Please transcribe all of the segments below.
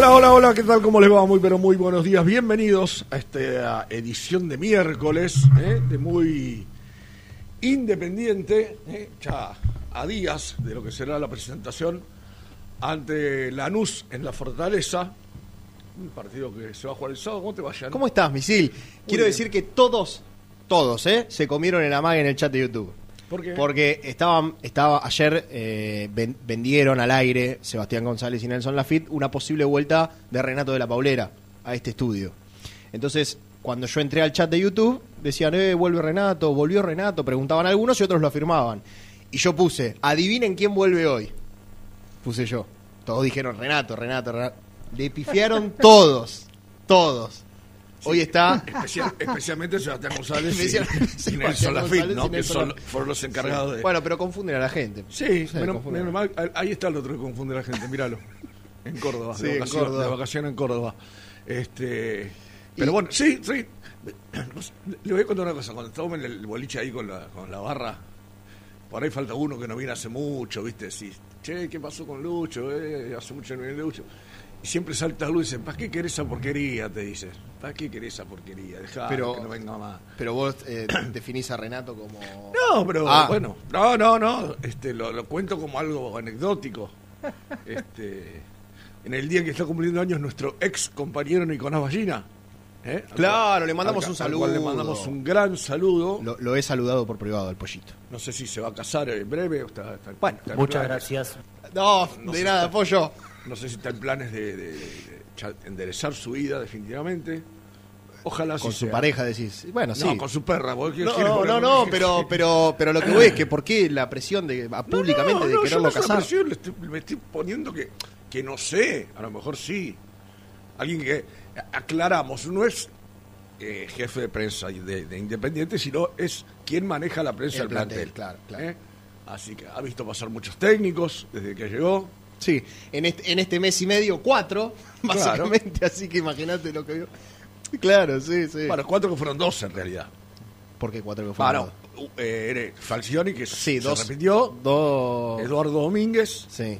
Hola, hola, hola, ¿qué tal? ¿Cómo les va? Muy, pero muy buenos días. Bienvenidos a esta edición de miércoles, ¿eh? de muy independiente, ¿eh? ya a días de lo que será la presentación ante Lanús en la Fortaleza. Un partido que se va a jugar el sábado. ¿Cómo te vayan? ¿Cómo estás, Misil? Quiero decir que todos, todos, ¿eh? Se comieron el amague en el chat de YouTube. ¿Por qué? Porque estaban, estaba ayer eh, ven- vendieron al aire Sebastián González y Nelson Lafitte una posible vuelta de Renato de la Paulera a este estudio. Entonces, cuando yo entré al chat de YouTube, decían, eh, vuelve Renato, volvió Renato, preguntaban algunos y otros lo afirmaban. Y yo puse, adivinen quién vuelve hoy. Puse yo. Todos dijeron Renato, Renato, Renato. Le pifiaron todos, todos. Hoy está Especial- especialmente Sebastián González y, Nelson Lafitte, que son, fueron los encargados de... Bueno, pero confunden a la gente. Sí, Sí, menos, mal. Ah, Ahí está el otro que confunde a la gente, míralo. En Córdoba, Sí, de, en vacaciones, Córdoba. de vacaciones en Córdoba. Este, pero bueno, sí, sí. Le voy a contar una cosa. Cuando estábamos en el boliche ahí con la, con la barra, por ahí falta uno que no viene hace mucho, ¿viste? Sí, che, ¿qué pasó con Lucho? Eh, hace mucho no viene Lucho. Y siempre salta Lucho y dice, ¿para qué querés esa porquería? Te dice. ¿Para qué querés esa porquería? Dejá Pero- que no venga más. Pero vos eh, definís a Renato como. No, pero Ah. bueno, no, no, no, este, lo, lo cuento como algo anecdótico. Este, en el día que está cumpliendo años nuestro ex compañero Nicolás Ballina. ¿eh? Claro, cual- le mandamos al- un al cual Le saludo. mandamos un gran saludo. Lo, lo he saludado por privado al pollito. No sé si se va a casar en breve o está, está- Bueno, está en Muchas gracias. No, No de nada, está- pollo. No sé si está en planes de, de- de enderezar su vida definitivamente. Ojalá Con su sea. pareja decís. Bueno, sí. No, con su perra. ¿vos No, no, no, no, pero, pero, pero lo que voy es que ¿por qué la presión de, a- públicamente No, de no, yo quererlo una casar? presión, le estoy- me estoy poniendo que, que no sé, a lo mejor sí. Alguien que aclaramos, no es eh, jefe de prensa de, de Independiente, sino es quien maneja la prensa El del plantel. plantel, claro, claro. ¿Eh? Así que ha visto pasar muchos técnicos desde que llegó. Sí, en este, en este mes y medio, cuatro, Claro. básicamente, así que imagínate lo que vio. Claro, sí, sí. Bueno, cuatro que fueron dos en realidad. ¿Por qué cuatro que fueron? Bueno, eh, era Falcioni, que Sí, se dos. repitió, Dos. Eduardo Domínguez. Sí.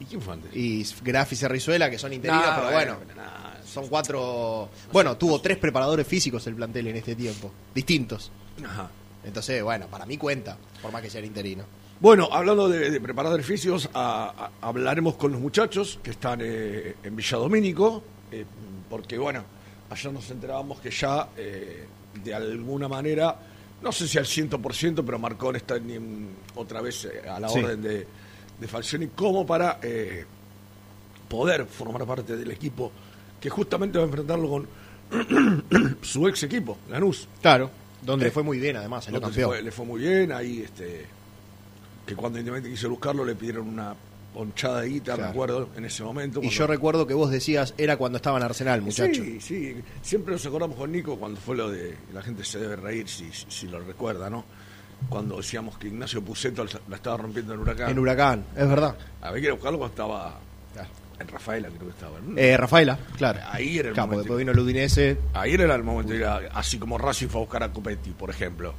¿Y quién fue antes? Y Graf y Cerrizuela, que son interinos, Nah, pero bueno. nah, Son cuatro. Bueno, tuvo tres preparadores físicos el plantel en este tiempo, distintos. Ajá. Entonces, bueno, para mí cuenta, por más que sea interino. Bueno, hablando de, de preparadores físicos, a- a- hablaremos con los muchachos que están eh, en Villadomínico, eh, porque bueno, ayer nos enterábamos que ya eh, de alguna manera no sé si al 100%, pero Marcón está en- otra vez eh, a la Sí. orden de, de Falcioni como para eh, poder formar parte del equipo que justamente va a enfrentarlo con su ex equipo, Lanús. Claro, donde le fue muy bien además, Donde campeón. fue- le fue muy bien, ahí este que cuando Independiente quiso buscarlo le pidieron una ponchada de guita, Claro. me acuerdo, en ese momento. Y yo recuerdo que vos decías, era cuando estaba en Arsenal, muchacho. Sí, sí, siempre nos acordamos con Nico cuando fue lo de, la gente se debe reír si, si, lo recuerda, ¿no? Cuando decíamos que Ignacio Puceto la estaba rompiendo en Huracán. En Huracán, es verdad. Había que ir a buscarlo cuando estaba en Rafaela, creo que estaba. ¿no? Eh, Rafaela, claro. Ahí era el momento. después vino el Udinese. Ahí era el momento de ir a- así como Racing fue a buscar a Copetti, por ejemplo.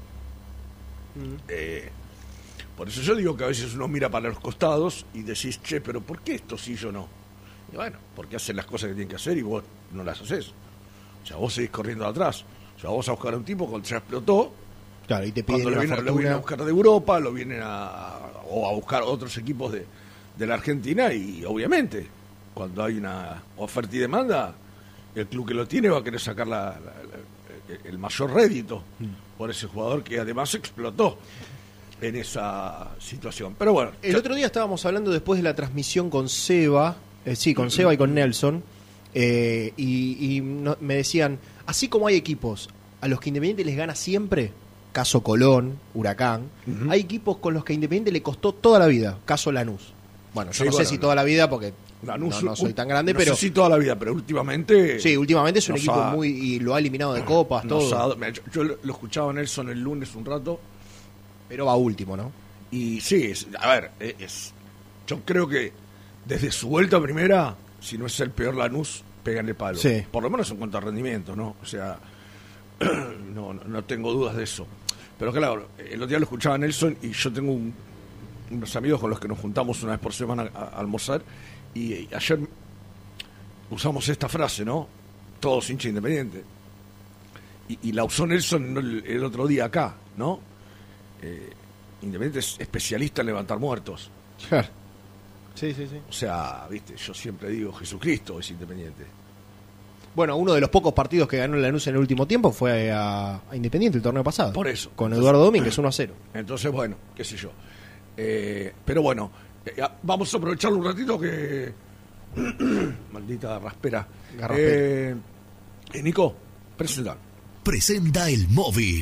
Eh, por eso yo digo que a veces uno mira para los costados y decís, che, pero ¿por qué esto sí yo no? Y bueno, porque hacen las cosas que tienen que hacer y vos no las haces. O sea, vos seguís corriendo atrás. O sea, vos a buscar a un tipo cuando ya explotó, Claro, y te piden cuando lo una vienen, lo vienen a buscar de Europa, lo vienen a, o a buscar otros equipos de, de la Argentina y obviamente cuando hay una oferta y demanda, el club que lo tiene va a querer sacar la- la- la- el mayor rédito Mm. por ese jugador que además explotó en esa situación. Pero bueno, El ya- otro día estábamos hablando después de la transmisión con Seba, eh, sí, con Seba y con Nelson, eh, y, y no- me decían, así como hay equipos a los que Independiente les gana siempre, caso Colón, Huracán, hay equipos con los que Independiente le costó toda la vida, caso Lanús. Bueno, yo Sí, no sé si no. toda la vida porque Lanús, no, no soy tan grande, no pero si toda la vida, pero últimamente sí, últimamente es un equipo ha- muy... y lo ha eliminado de copas, todo, ha yo, yo lo lo escuchaba a Nelson el lunes un rato pero va último, ¿no? Y sí, es- a ver, eh, es, yo creo que desde su vuelta a primera, si no es el peor Lanús, pegan el palo. Sí. Por lo menos en cuanto a rendimiento, ¿no? O sea, no, no, no tengo dudas de eso. Pero claro, el otro día lo escuchaba Nelson y yo tengo un- unos amigos con los que nos juntamos una vez por semana a, a almorzar y, y ayer usamos esta frase, ¿no? Todos hincha independiente. Y, y la usó Nelson el, el otro día acá, ¿no? Eh, Independiente es especialista en levantar muertos. Sí, sí, sí. O sea, viste, yo siempre digo, Jesucristo es independiente. Bueno, uno de los pocos partidos que ganó Lanús en el último tiempo fue a, a Independiente el torneo pasado. Por eso. Con Entonces- Eduardo Domínguez, 1 a 0. Entonces, bueno, qué sé yo. Eh, pero bueno, eh, ah, vamos a aprovecharlo un ratito que... Maldita raspera. Garraspera. Eh, eh, Nico, presenta. Presenta el móvil.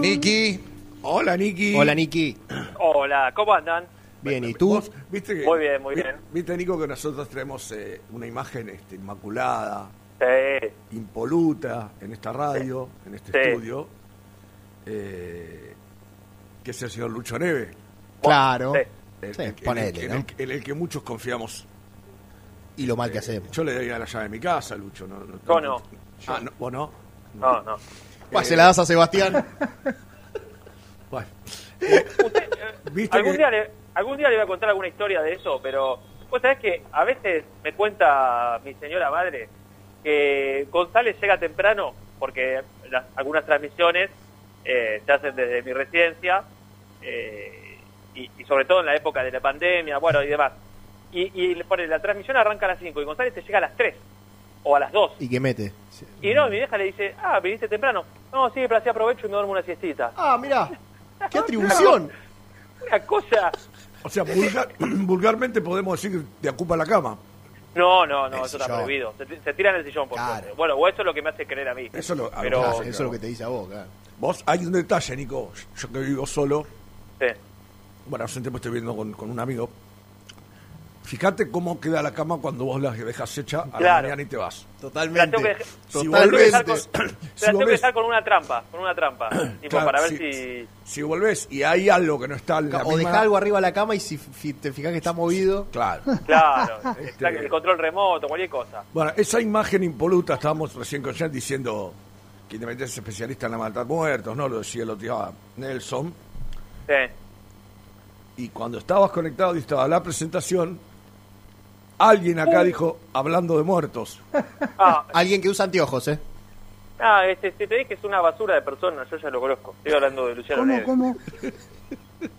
Niki. Hola, Niki. Hola, Niki. Hola, ¿cómo andan? Bien, ¿y tú? ¿viste que- Muy bien, muy bien. Viste, Nico, que nosotros tenemos eh, una imagen este, inmaculada, Sí, impoluta en esta radio, en este Sí. estudio, eh, que es el señor Lucho Neve. Claro. Sí. el- Sí, el- ponele, en, ¿no? el, en el que muchos confiamos. Y lo mal que Eh, hacemos. Yo le daría la llave de mi casa, Lucho. No, no, Yo no. Ah, no, ¿Vos no? no, no. Se la das a Sebastián. Bueno. Usted, eh, ¿Viste algún, que- día le, algún día le voy a contar alguna historia de eso, pero vos sabés que a veces me cuenta mi señora madre que González llega temprano porque las- algunas transmisiones eh, se hacen desde mi residencia eh, y, y sobre todo en la época de la pandemia, bueno, y demás. Y, y le pone, la transmisión arranca a las 5 y González te llega a las 3 o a las 2. ¿Y qué mete? Y no, mi vieja le dice, ah, viniste temprano. No, sí, pero así aprovecho y me duermo una siestita. Ah, mirá. ¡Qué atribución! Una cosa... O sea, vulgar- vulgarmente podemos decir que te ocupa la cama. No, no, no, El eso está sillón. prohibido. Se, se tira en el sillón, por Claro. suerte. Bueno, o eso es lo que me hace creer a mí. Eso lo, a Pero- lo que Eso es lo que te dice a vos, claro. Vos, hay un detalle, Nico. Yo que vivo solo, Sí. bueno, hace un tiempo estoy viviendo con, con un amigo. Fíjate cómo queda la cama cuando vos la dejas hecha a la Claro. mañana y te vas. La tengo que, la tengo que Totalmente. dejar con, Si la tengo que ves- dejar con una trampa, con una trampa, tipo Claro, para ver si- si Si volvés y hay algo que no está en la O misma- deja algo arriba de la cama y si te fijas que está movido. Claro. claro, Este- el control remoto, cualquier cosa. Bueno, esa imagen impoluta, estábamos recién con Jan diciendo que Independiente es especialista en la matar muertos, ¿no? Lo decía el otro día Nelson. Sí. Y cuando estabas conectado y estaba la presentación, alguien acá dijo, hablando de muertos. Ah, Alguien que usa anteojos, ¿eh? ah, este, si te dije que es una basura de persona, yo ya lo conozco. Estoy hablando de Luciano ¿Cómo, Neves. cómo?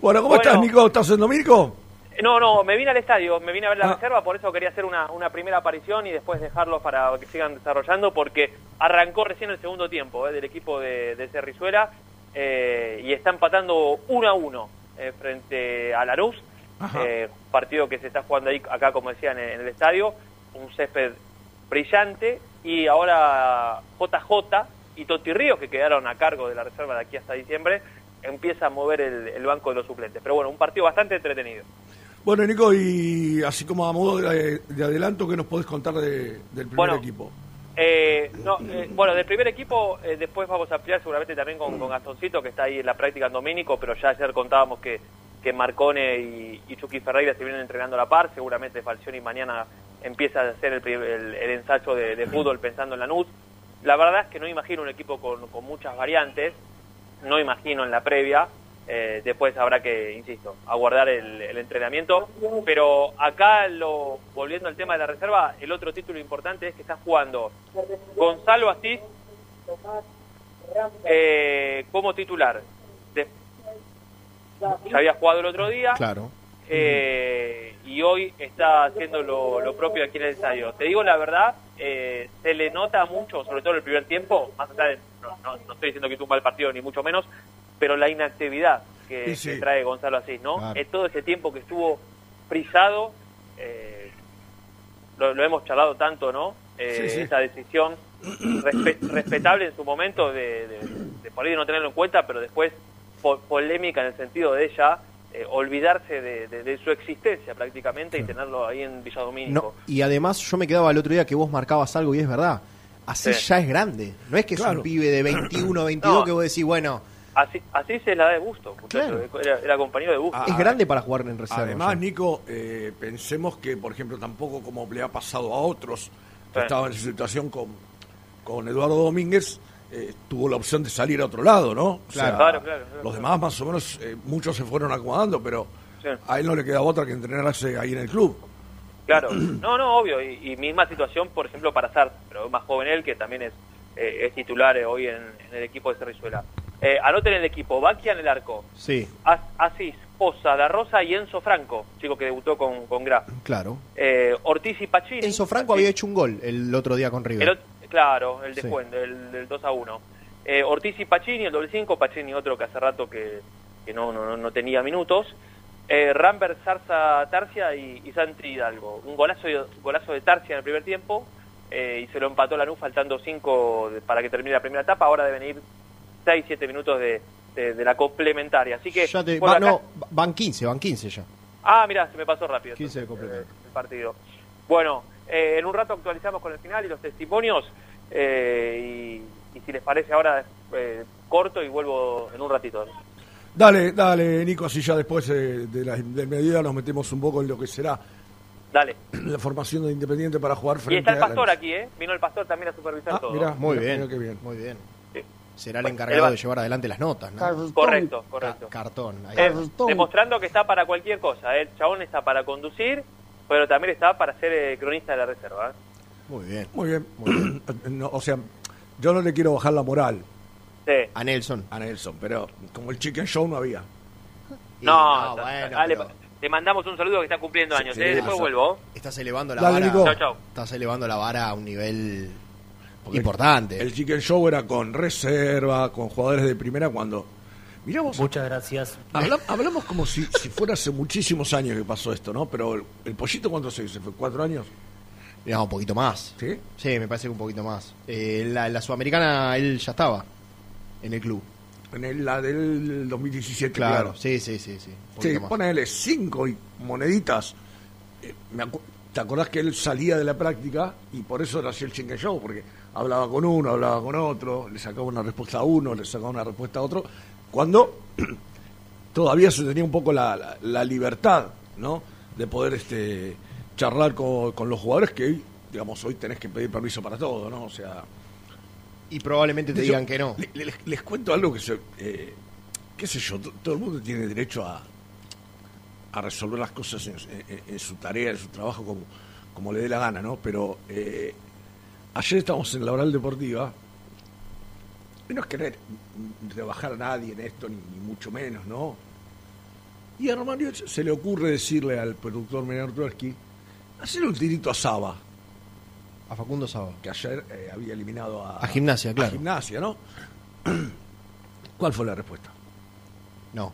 Bueno, ¿cómo Bueno. estás, Nico? ¿Estás en Domingo? No, no, me vine al estadio, me vine a ver la Ah. reserva, por eso quería hacer una, una primera aparición y después dejarlos para que sigan desarrollando, porque arrancó recién el segundo tiempo eh, del equipo de, de Cerrizuela eh, y está empatando uno a uno eh, frente a Lanús. Eh, partido que se está jugando ahí, acá como decían en, en el estadio, un césped brillante y ahora JJ y Toti Ríos, que quedaron a cargo de la reserva de aquí hasta diciembre, empieza a mover el, el banco de los suplentes. Pero bueno, un partido bastante entretenido. Bueno, Nico, y así como a modo de, de adelanto, ¿qué nos podés contar de- del primer Bueno. equipo? Eh, no, eh, bueno, del primer equipo eh, después vamos a ampliar seguramente también con, con Gastoncito, que está ahí en la práctica en Domínico, pero ya ayer contábamos que, que Marcone y, Chucky Ferreira se vienen entrenando a la par, seguramente Falcioni mañana empieza a hacer el, el- el ensayo de, de fútbol pensando en la NUS. La verdad es que no imagino un equipo con, muchas variantes, no imagino en la previa, eh, después habrá que, insisto, aguardar el, el entrenamiento, pero acá, lo, volviendo al tema de la reserva, el otro título importante es que está jugando Gonzalo Asís eh, como titular. De- ya había jugado el otro día Claro. eh, y hoy está haciendo lo, lo propio aquí en el estadio. Te digo la verdad, eh, se le nota mucho, sobre todo en el primer tiempo, más allá de, no, no- no estoy diciendo que un mal partido ni mucho menos, pero la inactividad que, Sí, sí. que trae Gonzalo Asís, ¿no? Claro. Eh, todo ese tiempo que estuvo frisado, eh, lo, lo hemos charlado tanto, ¿no? Eh, Sí. Esa decisión respe- respetable en su momento de, de, de por ahí no tenerlo en cuenta, pero después po- polémica en el sentido de ella eh, olvidarse de, de- de su existencia prácticamente y tenerlo ahí en Villa No, Domínico. y además yo me quedaba el otro día que vos marcabas algo y es verdad. Así Sí. ya es grande. No es que es un pibe de 21, 22 No. que vos decís, bueno, Así, así se la da de gusto, muchacho. Claro. Era, era compañero de gusto. Ah, es grande para jugar en reserva. Además, ya. Nico, eh, pensemos que, por ejemplo, tampoco como le ha pasado a otros, que Sí. estaban en esa situación con, con Eduardo Domínguez, eh, tuvo la opción de salir a otro lado, ¿no? O Claro. Claro, claro, claro. Los demás, más o menos, eh, muchos se fueron acomodando, pero Sí. a él no le queda otra que entrenarse ahí en el club. Claro, no, no, obvio, y, y misma situación, por ejemplo, para Sar, pero más joven él, que también es, eh, es titular eh, hoy en, en el equipo de Cerrizuela. Eh, anoten el equipo, Baquia en el arco, Sí, As- Asís, Poza, Da Rosa y Enzo Franco, chico que debutó con, con Graf. claro. Eh, Ortiz y Pacini. Enzo Franco Pacini- había hecho un gol el otro día con River. el claro, el Sí. descuento, el del 2 a 1. Eh, Ortiz y Pacini, el doble 5, Pacini otro que hace rato que, que no, no, no tenía minutos. Eh, Rambert, Zarza, Tarcia y, y Santi Hidalgo. Un golazo, de- golazo de Tarcia en el primer tiempo eh, y se lo empató la NU faltando 5 para que termine la primera etapa. Ahora deben ir 6, 7 minutos de, de- de la complementaria. Así que. Ya te- va- no, van 15, van 15 ya. Ah, mira, se me pasó rápido. 15 de eh, el partido. Bueno, eh, en un rato actualizamos con el final y los testimonios. eh, y, y si les parece ahora, eh, corto y vuelvo en un ratito. Dale, dale, Nico, así ya después eh, de la, del mediodía nos metemos un poco en lo que será Dale. la formación de Independiente para jugar Y frente está el a pastor la- aquí, ¿eh? Vino el pastor también a supervisar Ah, todo. mirá. Muy Mira, bien, mira qué bien. muy bien. Sí. Será el encargado va- de llevar adelante las notas, ¿no? Cartón. Correcto, correcto. Ca- cartón. ahí. Eh, demostrando que está para cualquier cosa. ¿eh? El chabón está para conducir, pero también está para ser eh, cronista de la reserva. ¿eh? Muy bien. Muy bien. No, o sea, yo no le quiero bajar la moral Sí. A Nelson. a Nelson, pero como el Chicken Show no había. Y No, no, bueno, dale, pero te mandamos un saludo que está cumpliendo años. sí, ¿eh? Después vuelvo. estás elevando la Dale, vara. Chau, chau. Estás elevando la vara a un nivel Porque importante. El Chicken Show era con reserva, con jugadores de primera cuando... Mirá vos, Muchas gracias. habla- hablamos como si, si fuera hace muchísimos años que pasó esto, ¿no? Pero el, el pollito, ¿cuánto se dice? ¿Fue cuatro años? No, un poquito más. ¿Sí? Sí, me parece que un poquito más. Eh, la, la sudamericana, él ya estaba en el club. En el- la del 2017, Claro, claro. sí, sí, sí, sí. Sí, ponele cinco y moneditas. Eh, me acu- ¿Te acordás que él salía de la práctica y por eso era así el chingue show? Porque hablaba con uno, hablaba con otro, le sacaba una respuesta a uno, le sacaba una respuesta a otro, cuando todavía se tenía un poco la, la- la libertad, ¿no? De poder este charlar con, con los jugadores que hoy, digamos, hoy tenés que pedir permiso para todo, ¿no? O sea, Y probablemente te yo- digan que no. le- le- les, les cuento algo que se, eh, qué sé yo, to- todo el mundo tiene derecho a, a resolver las cosas en, en- en su tarea, en su trabajo, como, como le dé la gana, ¿no? Pero eh, ayer estábamos en la oral deportiva, no es querer rebajar a nadie en esto, ni, ni mucho menos, ¿no? Y a Romario se le ocurre decirle al productor Menor Tversky, hacerle un tirito a Saba, A Facundo Saba. que ayer eh, había eliminado a, A Gimnasia, claro. a Gimnasia, ¿no? ¿Cuál fue la respuesta? No.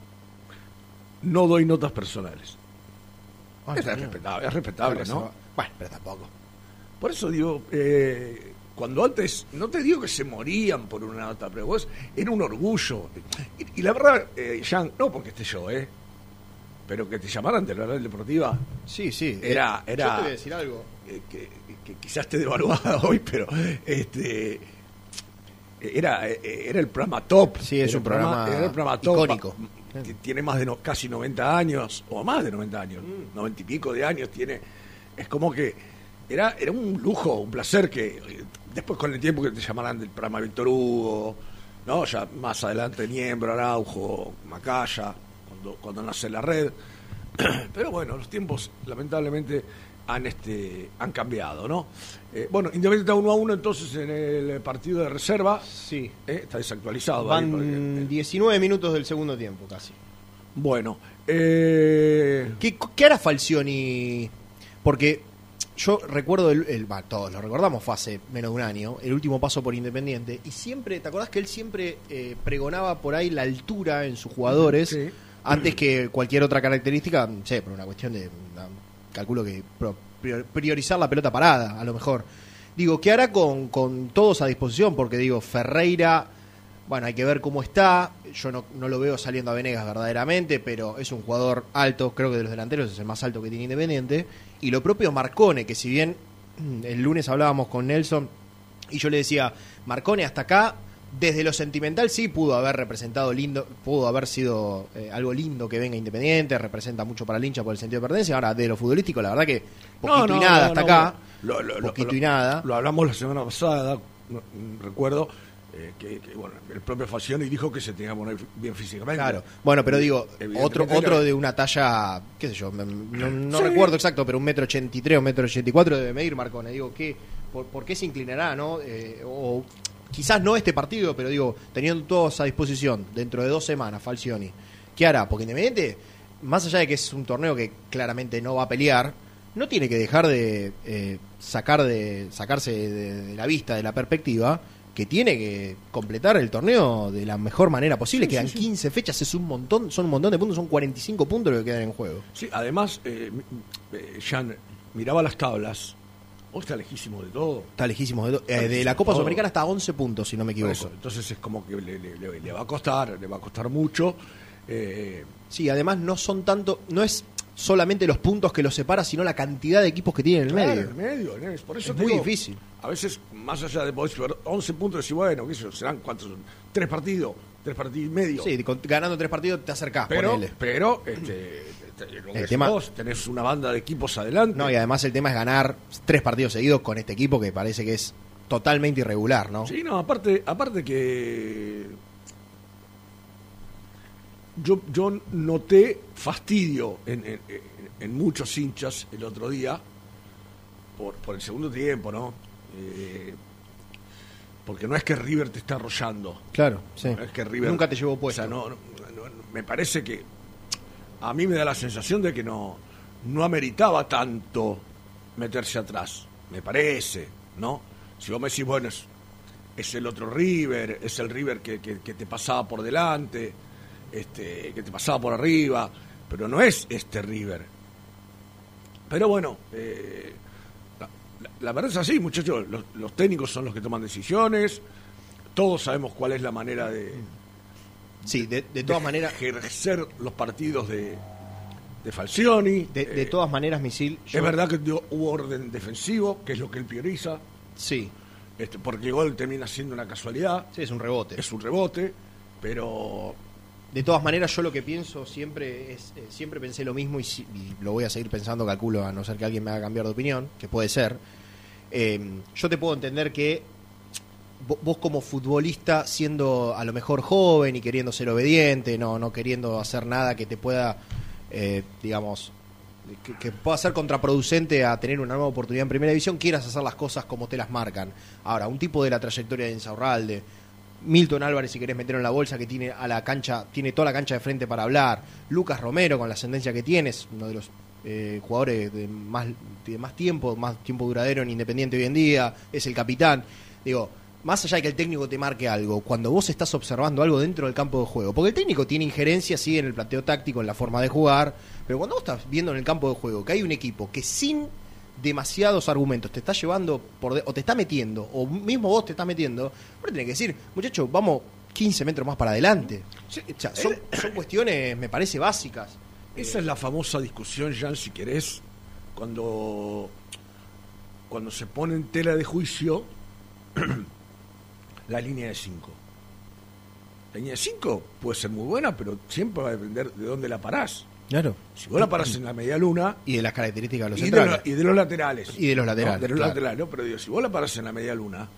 No doy notas personales. Ay, es, respetable, es respetable, ¿no? Bueno, pero tampoco. Por eso digo, eh, cuando antes, no te digo que se morían por una nota, pero vos era un orgullo. Y, y la verdad, eh, Jean, no porque esté yo, ¿eh? Pero que te llamaran de la oral deportiva, Sí, sí. Era- Eh, era- Yo te voy a decir algo. eh, que, que quizás esté devaluada hoy, pero este era era el programa top. Sí, es un programa, programa era el programa top. icónico. Que Tiene más de no- casi 90 años, o más de 90 años, Mm. 90 y pico de años tiene. Es como que era, era un lujo, un placer que después con el tiempo que te llamaran del programa Víctor Hugo, ¿no? Ya más adelante Niembro, Araujo, Macaya, cuando, cuando nace la red. Pero bueno, los tiempos lamentablemente han este han cambiado, ¿no? Eh, bueno, Independiente está 1 a 1 entonces en el partido de reserva. Sí. Eh, está desactualizado. ahí, porque- Van 19 minutos del segundo tiempo casi. bueno, eh, ¿Qué, qué hará Falcioni? Porque yo recuerdo, el, el- todos lo recordamos, fue hace menos de un año, el último paso por Independiente, y siempre, ¿te acordás que él siempre eh, pregonaba por ahí la altura en sus jugadores? Sí. Antes que cualquier otra característica, no sé, por una cuestión de, calculo que priorizar la pelota parada, a lo mejor. Digo, ¿qué hará con, con todos a disposición? Porque digo, Ferreira, bueno, hay que ver cómo está. Yo no, no lo veo saliendo a Venegas verdaderamente, pero es un jugador alto, creo que de los delanteros es el más alto que tiene Independiente. Y lo propio Marcone, que si bien mm, el lunes hablábamos con Nelson y yo le decía, Marcone hasta acá, desde lo sentimental sí pudo haber representado lindo, pudo haber sido eh, algo lindo que venga Independiente, representa mucho para el hincha por el sentido de pertenencia. Ahora, de lo futbolístico, la verdad que poquito no, y nada no, hasta acá. lo- lo- poquito lo- y nada. Lo hablamos la semana pasada, no, recuerdo, eh, que, que, bueno, el propio Falcioni dijo que se tenía que poner bien físicamente. Claro. Bueno, pero digo, otro otro de una talla, qué sé yo, no, no Sí. recuerdo exacto, pero un metro ochenta y tres o metro ochenta y cuatro debe medir Marcone. Digo, ¿qué, por, por qué se inclinará, no? Eh, o quizás no este partido, pero digo, teniendo todos a disposición dentro de dos semanas, Falcioni, ¿qué hará? Porque Independiente, más allá de que es un torneo que claramente no va a pelear, no tiene que dejar de eh, sacar de sacarse de, de la vista, de la perspectiva, que tiene que completar el torneo de la mejor manera posible. Sí, Quedan sí, sí. 15 fechas, es un montón, son un montón de puntos, son 45 puntos los que quedan en juego. Sí, además, eh, eh, Jan, miraba las tablas, está lejísimo de todo. Está lejísimo de, to- eh, de la Copa todo. Sudamericana hasta 11 puntos, si no me equivoco. eso, entonces es como que le, le- le- le va a costar, le va a costar mucho. eh, Sí, además no son tanto, no es solamente los puntos que los separa, sino la cantidad de equipos que tiene en el claro, medio. en el medio, por eso Es te muy digo, difícil. A veces, más allá de poder ver 11 puntos, y bueno, qué sé yo, serán cuántos, tres partidos, tres partidos y medio. Sí, con- ganando tres partidos te acercás, pero, ponele. pero este, te- lo que El decís tema- vos, tenés una banda de equipos adelante. No, y además el tema es ganar tres partidos seguidos con este equipo que parece que es totalmente irregular, ¿no? Sí, no, aparte, aparte que yo, yo noté fastidio en, en- en- muchos hinchas el otro día por, por el segundo tiempo, ¿no? Eh, porque no es que River te está arrollando. Claro, sí. No es que River, Nunca te llevó. O sea, no, no- no- me parece que a mí me da la sensación de que no, no ameritaba tanto meterse atrás. Me parece, ¿no? Si vos me decís, bueno, es, es el otro River, es el River que, que- que te pasaba por delante, este, que te pasaba por arriba, pero no es este River. Pero bueno, eh, la, la- la verdad es así, muchachos, los, los técnicos son los que toman decisiones, todos sabemos cuál es la manera de, Sí, de, de todas maneras, ejercer los partidos de, de Falcioni. de, de Eh, todas maneras, Misil. yo- es verdad que dio- hubo orden defensivo, que es lo que él prioriza, Sí, este, porque el gol termina siendo una casualidad, sí, es un rebote. es un rebote, pero De todas maneras, yo lo que pienso siempre es, eh, siempre pensé lo mismo y, si- y lo voy a seguir pensando, calculo, a no ser que alguien me haga cambiar de opinión, que puede ser. Eh, yo te puedo entender que vo- vos como futbolista, siendo a lo mejor joven y queriendo ser obediente, no, no queriendo hacer nada que te pueda, eh, digamos, que, que pueda ser contraproducente a tener una nueva oportunidad en primera división, quieras hacer las cosas como te las marcan. Ahora, un tipo de la trayectoria de Insaurralde, Milton Álvarez, si querés meterlo en la bolsa, que tiene a la cancha, tiene toda la cancha de frente para hablar. Lucas Romero, con la ascendencia que tiene, es uno de los eh, jugadores de más, de más tiempo, más tiempo duradero en Independiente hoy en día, es el capitán. Digo, más allá de que el técnico te marque algo, cuando vos estás observando algo dentro del campo de juego, porque el técnico tiene injerencia, sí, en el planteo táctico, en la forma de jugar, pero cuando vos estás viendo en el campo de juego que hay un equipo que sin demasiados argumentos te está llevando por de- o te está metiendo, o mismo vos te estás metiendo, vos tenés que decir, muchacho, vamos 15 metros más para adelante. O sea, son, son cuestiones, me parece, básicas. esa es la famosa discusión, Jan, si querés, cuando, cuando se pone en tela de juicio la línea de 5. La línea de 5 puede ser muy buena, pero siempre va a depender de dónde la parás. Claro. Si vos la parás en la media luna, Y de las características de los y de, centrales. lo- y de los laterales. Y de los laterales, No, de los claro. laterales, ¿no? Pero digo, si vos la parás en la media luna,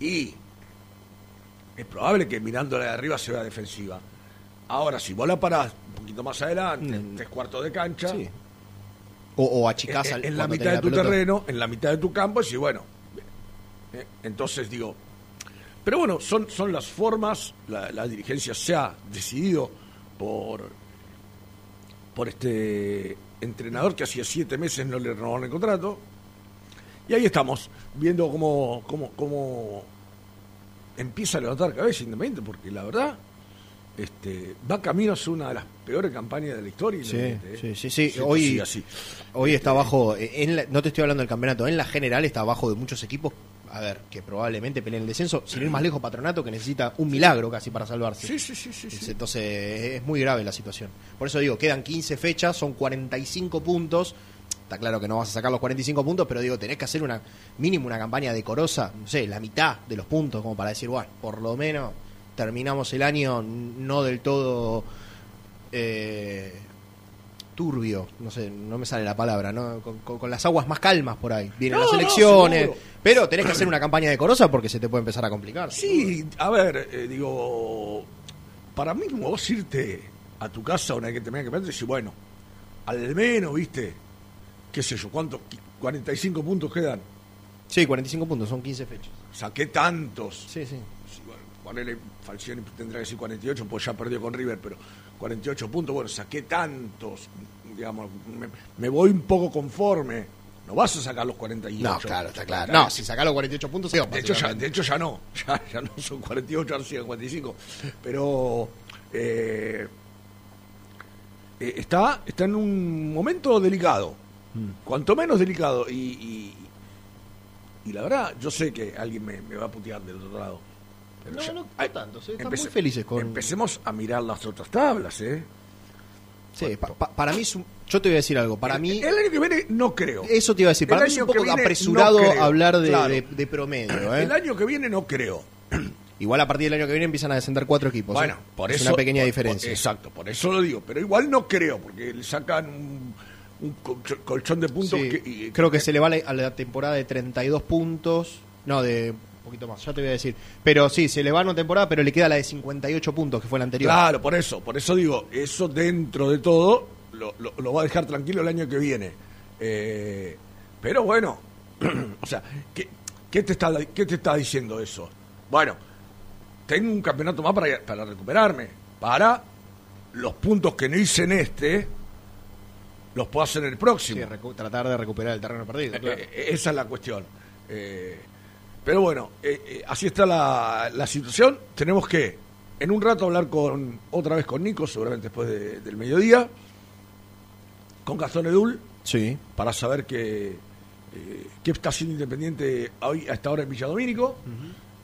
y es probable que mirándola de arriba se vea defensiva. Ahora, si vos la parás un poquito más adelante, Mm. tres cuartos de cancha, Sí. O, o achicás en, al- en la mitad de tu pelota. terreno, en la mitad de tu campo, y bueno. eh, Entonces digo. Pero bueno, son, son las formas, la, la dirigencia se ha decidido por, por este entrenador que hacía siete meses no le renovaron el contrato. Y ahí estamos, viendo cómo, cómo, cómo empieza a levantar cabeza Independiente, porque la verdad este, va camino a ser una de las peores campañas de la historia. Sí, ¿eh? sí, sí, sí. Hoy- así. Hoy está abajo, eh, en la- no te estoy hablando del campeonato, en la general está abajo de muchos equipos, a ver, que probablemente peleen el descenso, sin ir más lejos Patronato, que necesita un milagro casi para salvarse. Sí, sí, sí, sí. Entonces es muy grave la situación. Por eso digo, quedan 15 fechas, son 45 puntos. Está claro que no vas a sacar los 45 puntos, pero digo, tenés que hacer una mínimo una campaña decorosa, no sé, la mitad de los puntos, como para decir, bueno, por lo menos terminamos el año no del todo eh, turbio, no sé, no me sale la palabra, ¿no? Con, con- con las aguas más calmas por ahí. Vienen No, las elecciones, pero tenés que hacer una campaña decorosa porque se te puede empezar a complicar. Sí, a ver, eh, digo, para mí como vos irte a tu casa una vez que terminas que y decir, bueno, al menos, viste, qué sé yo, ¿cuántos? 45 puntos quedan. Sí, 45 puntos, son 15 fechas. Saqué tantos. Sí, sí. Sí, bueno, ponele, Falcioni tendrá que decir 48, pues ya perdió con River, pero 48 puntos, bueno, saqué tantos, digamos, me, me voy un poco conforme. No vas a sacar los 48. No, claro, está claro. No, si sacás los 48 puntos, sí, De hecho, ya, de hecho ya no, ya, ya no son 48, ahora siguen 45. Pero eh, eh, está, está en un momento delicado, Mm. cuanto menos delicado. Y, y, y la verdad, yo sé que alguien me, me va a putear del otro lado. Pero No, ya- no, no tanto, sí, están empece- muy felices con- Empecemos a mirar las otras tablas, ¿eh? Sí, pa- pa- para mí es un- Yo te voy a decir algo. Para el, mí. El año que viene no creo. Eso te iba a decir. Para El mí es un poco viene, apresurado no hablar de, claro. de- de promedio. ¿eh? El año que viene no creo. Igual a partir del año que viene empiezan a descender cuatro equipos. Bueno, ¿eh? por es eso. una pequeña por- diferencia. por- exacto, por eso lo digo. Pero igual no creo, porque le sacan un, colchón de puntos. Sí, que, y- creo que se le va a la, a la temporada de 32 puntos. No, de un poquito más, ya te voy a decir. Pero sí, se le va a una temporada, pero le queda la de 58 puntos, que fue la anterior. Claro, por eso. Por eso digo, eso dentro de todo lo, lo- lo va a dejar tranquilo el año que viene. Eh, pero bueno, o sea, ¿qué, qué te está, ¿qué te está diciendo eso? Bueno, tengo un campeonato más para, para recuperarme. Para los puntos que no hice en este, los puedo hacer en el próximo. Sí, tratar de recuperar el terreno perdido. claro. Eh, eh, esa es la cuestión. Eh, pero bueno, eh, eh, así está la, la situación. Tenemos que en un rato hablar con otra vez con Nico, seguramente después de- del mediodía, con Gastón Edul, Sí. para saber qué, eh, qué está haciendo Independiente hoy a esta hora en Villa Domínico.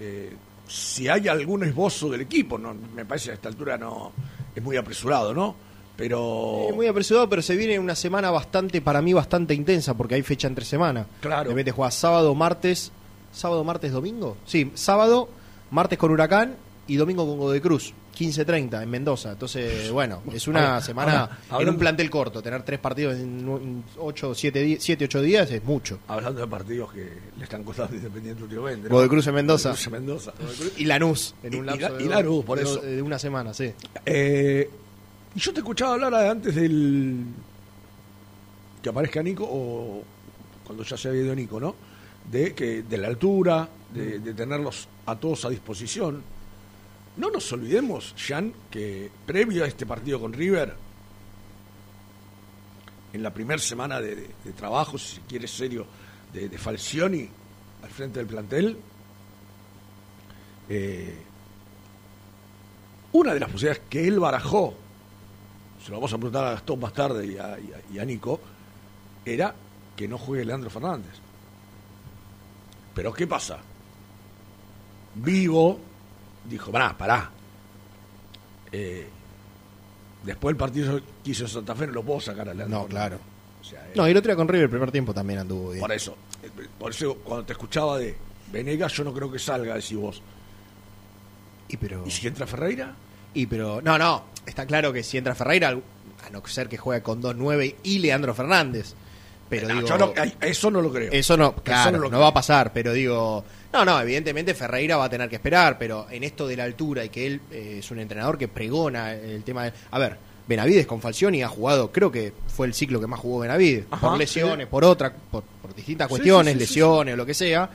Eh, si hay algún esbozo del equipo. No, me parece que a esta altura no es muy apresurado, ¿no? Pero. Es muy apresurado, pero se viene una semana bastante, para mí, bastante intensa, porque hay fecha entre semana. Claro. De repente juega sábado, martes. ¿Sábado, martes, domingo? Sí, sábado, martes con Huracán y domingo con Godoy Cruz. 15-30 en Mendoza. Entonces, bueno, es una Ahora, semana ahora, en un plantel corto. Tener tres partidos en 8, 7, 8 días es mucho. Hablando de partidos que le están costando Independiente últimamente. ¿no? Godoy Cruz en Mendoza. Godoy Cruz en Mendoza. Y Lanús, en un y lapso la- y Lanús, por de- eso. de una semana, sí. Eh, y yo te escuchaba hablar antes del. que aparezca Nico, o cuando ya se había ido Nico, ¿no? De, que, de la altura, de, tenerlos a todos a disposición. No nos olvidemos, Jan, que previo a este partido con River, en la primera semana de, trabajo, si se quiere serio, de, Falcioni al frente del plantel, eh, una de las posibilidades que él barajó, se lo vamos a preguntar a Gastón más tarde y a- y a Nico, era que no juegue Leandro Fernández. Pero ¿qué pasa? Vivo dijo, pará, pará. Eh, después del partido que hizo Santa Fe no lo puedo sacar a Leandro No, claro. O sea, eh, No, y el otro día con River el primer tiempo también anduvo bien. por eso, por eso cuando te escuchaba de Venegas, yo no creo que salga, decís vos. Y pero... ¿Y si entra Ferreira? Y pero, no, no, está claro que si entra Ferreira, a no ser que juegue con 2-9 y Leandro Fernández. Pero No, digo, yo no- eso no lo creo. eso no, claro, no no, va a pasar, pero digo, no, no, evidentemente Ferreira va a tener que esperar, pero en esto de la altura y que él eh, es un entrenador que pregona el tema de, a ver, Benavides con Falcioni ha jugado, creo que fue el ciclo que más jugó Benavides, Ajá, por lesiones, sí. por otra, por, por distintas cuestiones, sí, sí, lesiones, lo que sea.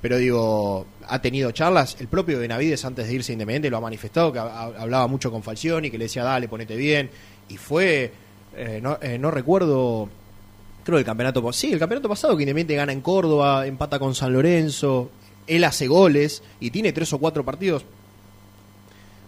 Pero digo, ha tenido charlas. El propio Benavides, antes de irse Independiente, lo ha manifestado, que ha- ha- hablaba mucho con Falcioni, que le decía, dale, ponete bien. Y fue, eh, no, eh, no recuerdo, creo el campeonato. Sí, el campeonato pasado que Independiente gana en Córdoba, empata con San Lorenzo. Él hace goles y tiene tres o cuatro partidos.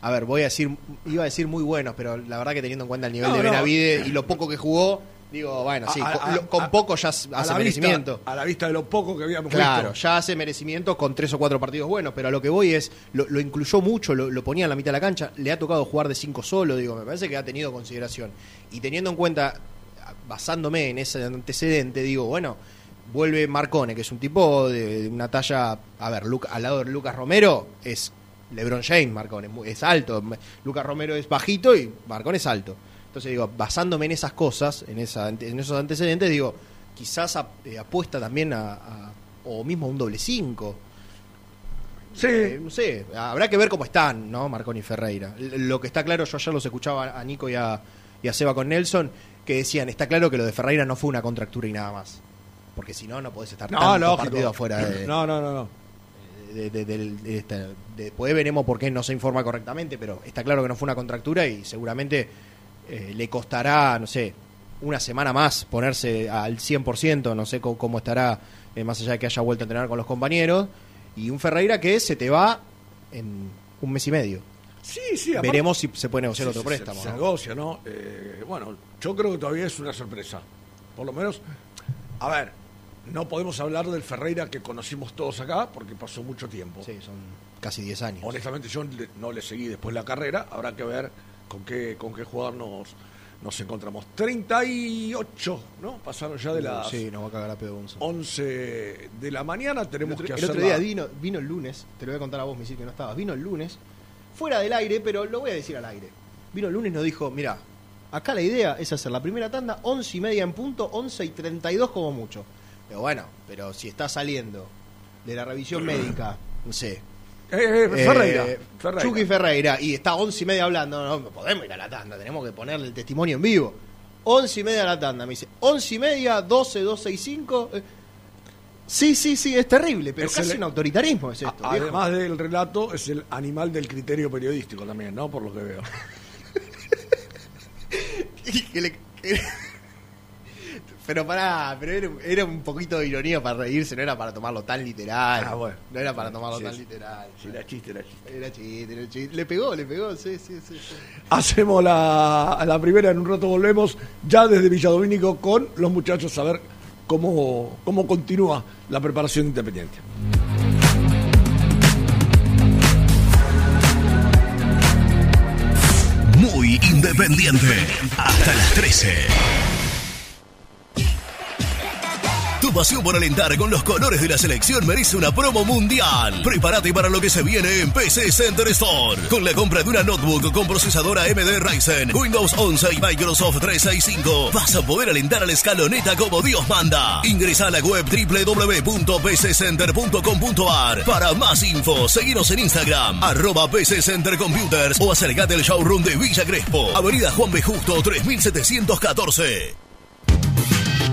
A ver, voy a decir, iba a decir muy buenos, pero la verdad que teniendo en cuenta el nivel No, de no. Benavides y lo poco que jugó, digo, bueno, sí, A- a- con, a- poco ya a hace la merecimiento. Vista, a la vista de lo poco que habíamos Claro, visto. ya hace merecimiento con tres o cuatro partidos buenos, pero a lo que voy es, lo, lo incluyó mucho, lo, lo ponía en la mitad de la cancha, le ha tocado jugar de cinco solo, digo, me parece que ha tenido consideración. Y teniendo en cuenta, basándome en ese antecedente, digo, bueno, vuelve Marcone, que es un tipo de, de una talla, a ver, Luca- al lado de Lucas Romero es LeBron James, Marcone, es, alto, Lucas Romero es bajito y Marcone es alto. Entonces digo, basándome en esas cosas, en, esa, en esos antecedentes, digo, quizás eh, apuesta también a, a- o mismo a un doble 5. Sí. Eh, no sé, habrá que ver cómo están, ¿no? Marconi y Ferreira. L- Lo que está claro, yo ayer los escuchaba a Nico y a, y a Seba con Nelson, que decían, está claro que lo de Ferreira no fue una contractura y nada más. Porque si no, no podés estar No, tanto partido afuera de, No, no, no, no. de- de- del- de esta- después veremos por qué no se informa correctamente, pero está claro que no fue una contractura y seguramente eh, le costará, no sé, una semana más ponerse al 100%, no sé cómo, cómo estará, eh, más allá de que haya vuelto a entrenar con los compañeros, y un Ferreira que se te va en un mes y medio. Sí, sí, aparte- Veremos si se puede negociar Sí, otro préstamo. Se, ¿no? negocia, ¿no? Eh, bueno, yo creo que todavía es una sorpresa. Por lo menos, a ver, no podemos hablar del Ferreira que conocimos todos acá porque pasó mucho tiempo. Sí, son casi 10 años. Honestamente, yo no le seguí después la carrera. Habrá que ver con qué, con qué jugador nos, nos encontramos. 38, ¿no? Pasaron ya de las Sí, nos va a cagar a pedo Gonzo. 11 de la mañana. El Tenemos otro, que el hacer otro día la- vino, vino el lunes, te lo voy a contar a vos, Misil, que no estabas. Vino el lunes, fuera del aire, pero lo voy a decir al aire. Vino el lunes y nos dijo, mira, acá la idea es hacer la primera tanda, 11 y media en punto, 11 y 32 como mucho. Pero bueno, pero si está saliendo de la revisión médica, no sé. Eh, eh, Ferreira, eh, Ferreira. Chucky Ferreira, y está 11 y media hablando, no, no podemos ir a la tanda, tenemos que ponerle el testimonio en vivo. 11 y media a la tanda, me dice, 11 y media, 12, 12 y 5. Sí, sí, sí, es terrible, pero Es casi el- un autoritarismo es esto. Viejo. Además del relato, es el animal del criterio periodístico también, ¿no? Por lo que veo. Que le- que- Pero pará, pero era, era un poquito de ironía para reírse, no era para tomarlo tan literal. Ah, bueno. No era para tomarlo Sí, tan sí. literal. Sí, era chiste, era chiste. Era chiste, era chiste. Le pegó, le pegó, sí, sí, sí. sí. Hacemos la, la primera, en un rato volvemos ya desde Villadomínico con los muchachos a ver cómo, cómo continúa la preparación independiente. Muy independiente, hasta las 13. Tu pasión por alentar con los colores de la selección merece una promo mundial. Prepárate para lo que se viene en PC Center Store. Con la compra de una notebook con procesadora AMD Ryzen, Windows 11 y Microsoft 365, vas a poder alentar a la escaloneta como Dios manda. Ingresa a la web www.pccenter.com.ar para más info. Seguinos en Instagram, arroba PC Center Computers o acercate al showroom de Villa Crespo, Avenida Juan B. Justo 3714.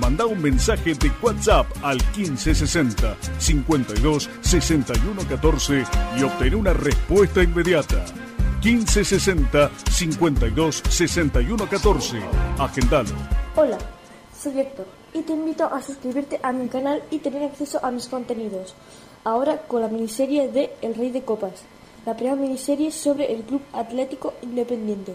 Manda un mensaje de WhatsApp al 1560 52 61 14 y obtén una respuesta inmediata. 1560 52 61 14. Agendalo. Hola, soy Héctor y te invito a suscribirte a mi canal y tener acceso a mis contenidos. Ahora con la miniserie de El Rey de Copas, la primera miniserie sobre el Club Atlético Independiente.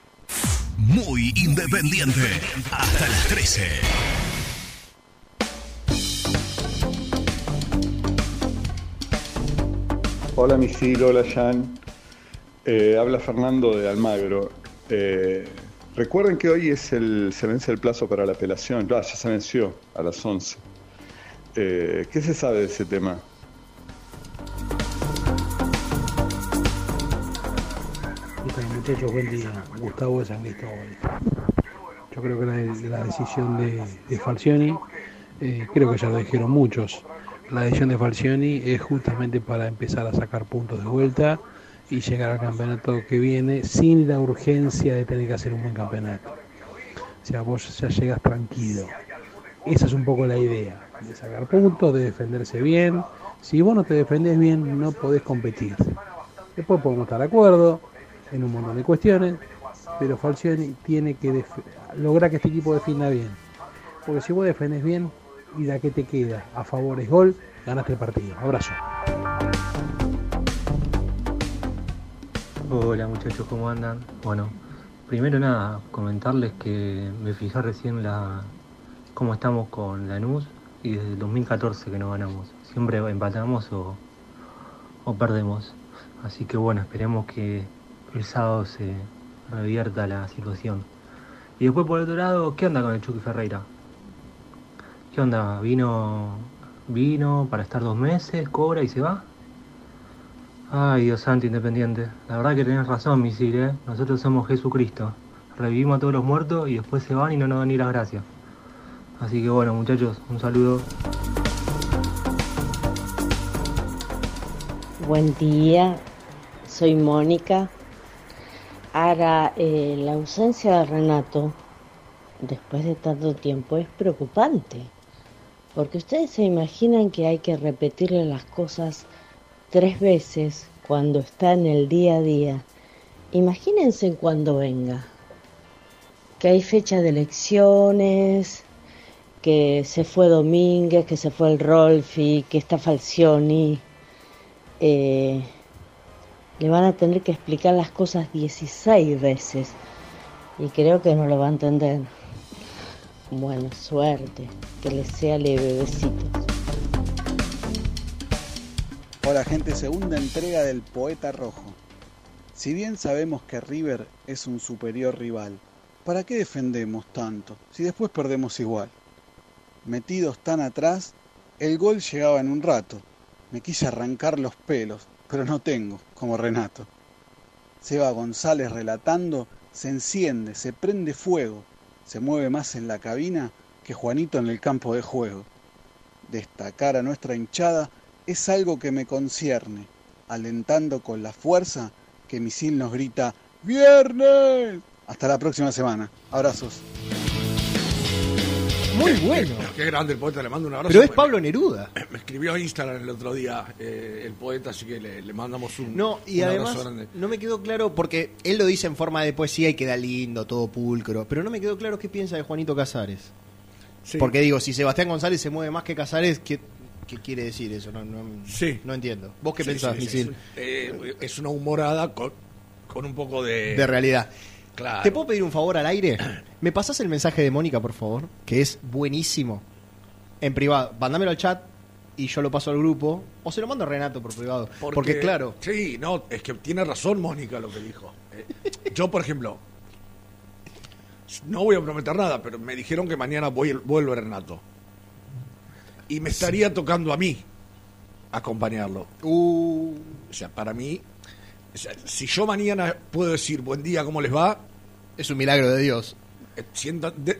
Muy independiente. Hasta las 13. Hola Misil, hola Jan. Eh, habla Fernando de Almagro. Eh, recuerden que hoy es el, se vence el plazo para la apelación. Ah, ya se venció a las 11. Eh, ¿Qué se sabe de ese tema? Muchachos, buen día. Gustavo de San Cristóbal. Yo creo que la, decisión de, de Falcioni, eh, creo que ya lo dijeron muchos, la decisión de Falcioni es justamente para empezar a sacar puntos de vuelta y llegar al campeonato que viene sin la urgencia de tener que hacer un buen campeonato. O sea, vos ya llegas tranquilo. Esa es un poco la idea, de sacar puntos, de defenderse bien. Si vos no te defendés bien, no podés competir. Después podemos estar de acuerdo, en un montón de cuestiones, pero Falcioni tiene que lograr que este equipo defina bien. Porque si vos defendés bien y la que te queda a favor es gol, ganaste el partido. Abrazo. Hola muchachos, ¿cómo andan? Bueno, primero nada, comentarles que me fijé recién la cómo estamos con Lanús y desde el 2014 que no ganamos. Siempre empatamos o, o perdemos. Así que bueno, esperemos que el sábado se revierta la situación. Y después por otro lado, ¿qué onda con el Chucky Ferreira? ¿Qué onda? ¿Vino, vino para estar dos meses, cobra y se va? Ay, Dios santo independiente. La verdad que tenés razón, misil, ¿eh? Nosotros somos Jesucristo. Revivimos a todos los muertos y después se van y no nos dan ni las gracias. Así que bueno, muchachos, un saludo. Buen día, soy Mónica. Ahora, eh, la ausencia de Renato después de tanto tiempo es preocupante, porque ustedes se imaginan que hay que repetirle las cosas tres veces cuando está en el día a día. Imagínense cuando venga, que hay fecha de elecciones, que se fue Domínguez, que se fue el Rolfi, que está Falcioni. Eh, le van a tener que explicar las cosas 16 veces y creo que no lo va a entender. Buena suerte, que les sea leve, besitos. Hola gente, segunda entrega del Poeta Rojo. Si bien sabemos que River es un superior rival, ¿para qué defendemos tanto si después perdemos igual? Metidos tan atrás, el gol llegaba en un rato. Me quise arrancar los pelos, pero no tengo, como Renato. Seba González relatando, se enciende, se prende fuego, se mueve más en la cabina que Juanito en el campo de juego. Destacar a nuestra hinchada es algo que me concierne, alentando con la fuerza que Misil nos grita ¡Viernes! Hasta la próxima semana. Abrazos. Muy bueno. Qué grande el poeta, le mando un abrazo. Pero es Pablo Neruda. Me escribió a Instagram el otro día eh, el poeta, así que le, le mandamos un, No, y un además grande. no me quedó claro, porque él lo dice en forma de poesía y queda lindo, todo pulcro, pero no me quedó claro qué piensa de Juanito Casares. Sí. Porque digo, si Sebastián González se mueve más que Casares, ¿qué, qué quiere decir eso? No, no, Sí. no entiendo. ¿Vos qué Sí, pensás, Misil? es, eh, es una humorada con, con un poco de... De realidad. Claro. ¿Te puedo pedir un favor al aire? ¿Me pasás el mensaje de Mónica, por favor? Que es buenísimo. En privado. Mándamelo al chat y yo lo paso al grupo. O se lo mando a Renato por privado. Porque, claro. Sí, no, es que tiene razón Mónica lo que dijo. Eh, yo, por ejemplo, no voy a prometer nada, pero me dijeron que mañana voy, vuelve Renato. Y me estaría tocando a mí acompañarlo. Uh. O sea, para mí, o sea, si yo mañana puedo decir buen día, ¿cómo les va? Es un milagro de Dios. Eh, Sientan, de,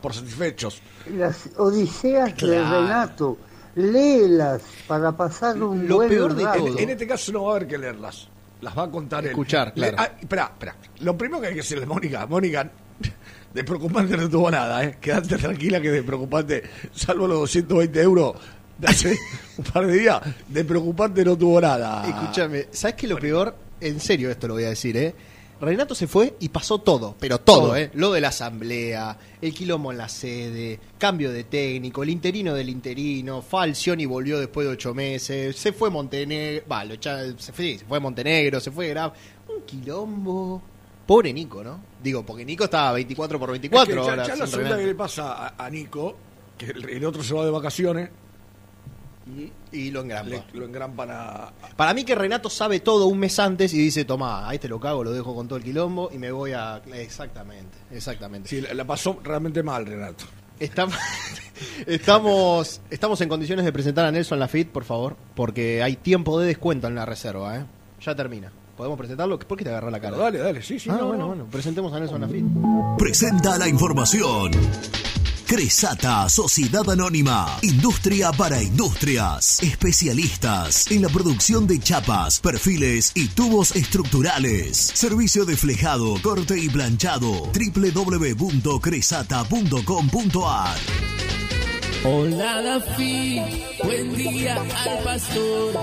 por satisfechos. Las odiseas de Claro. Renato, léelas para pasar un Lo buen peor de rato. todo. En, en este caso no va a haber que leerlas. Las va a contar él. Escuchar, Le- claro. ah, espera, espera. Lo primero que hay que decirle a Mónica, Mónica, de preocupante no tuvo nada, ¿eh? Quédate tranquila que de preocupante, salvo los 220 euros de hace un par de días, de preocupante no tuvo nada. Escúchame, ¿sabes qué lo peor? En serio esto lo voy a decir, ¿eh? Renato se fue y pasó todo, pero todo, Todo. ¿eh? Lo de la asamblea, el quilombo en la sede, cambio de técnico, el interino del interino, Falcioni volvió después de ocho meses, se fue Montenegro, lo echa- se, fue, se fue Montenegro, se fue Graf, un quilombo. Pobre Nico, ¿no? Digo, porque Nico estaba 24 por 24 Es que ya- ahora. ya la segunda que le pasa a, a Nico, que el, el otro se va de vacaciones, y lo engrampa. le- lo engrampan a, Para mí que Renato sabe todo un mes antes y dice, toma, a este lo cago, lo dejo con todo el quilombo y me voy a... Exactamente, exactamente. Sí, la, la pasó realmente mal, Renato. Estamos, estamos, estamos en condiciones de presentar a Nelson Lafitte, por favor, porque hay tiempo de descuento en la reserva, ¿eh? Ya termina. ¿Podemos presentarlo? ¿Por qué te agarra la cara? Dale, dale, sí, sí. Ah, no, bueno, no. bueno, presentemos a Nelson Lafitte. Presenta la información. Cresata, Sociedad Anónima, Industria para Industrias, especialistas en la producción de chapas, perfiles y tubos estructurales. Servicio de flejado, corte y planchado. www.cresata.com.ar Hola Dafi, buen día al pastor.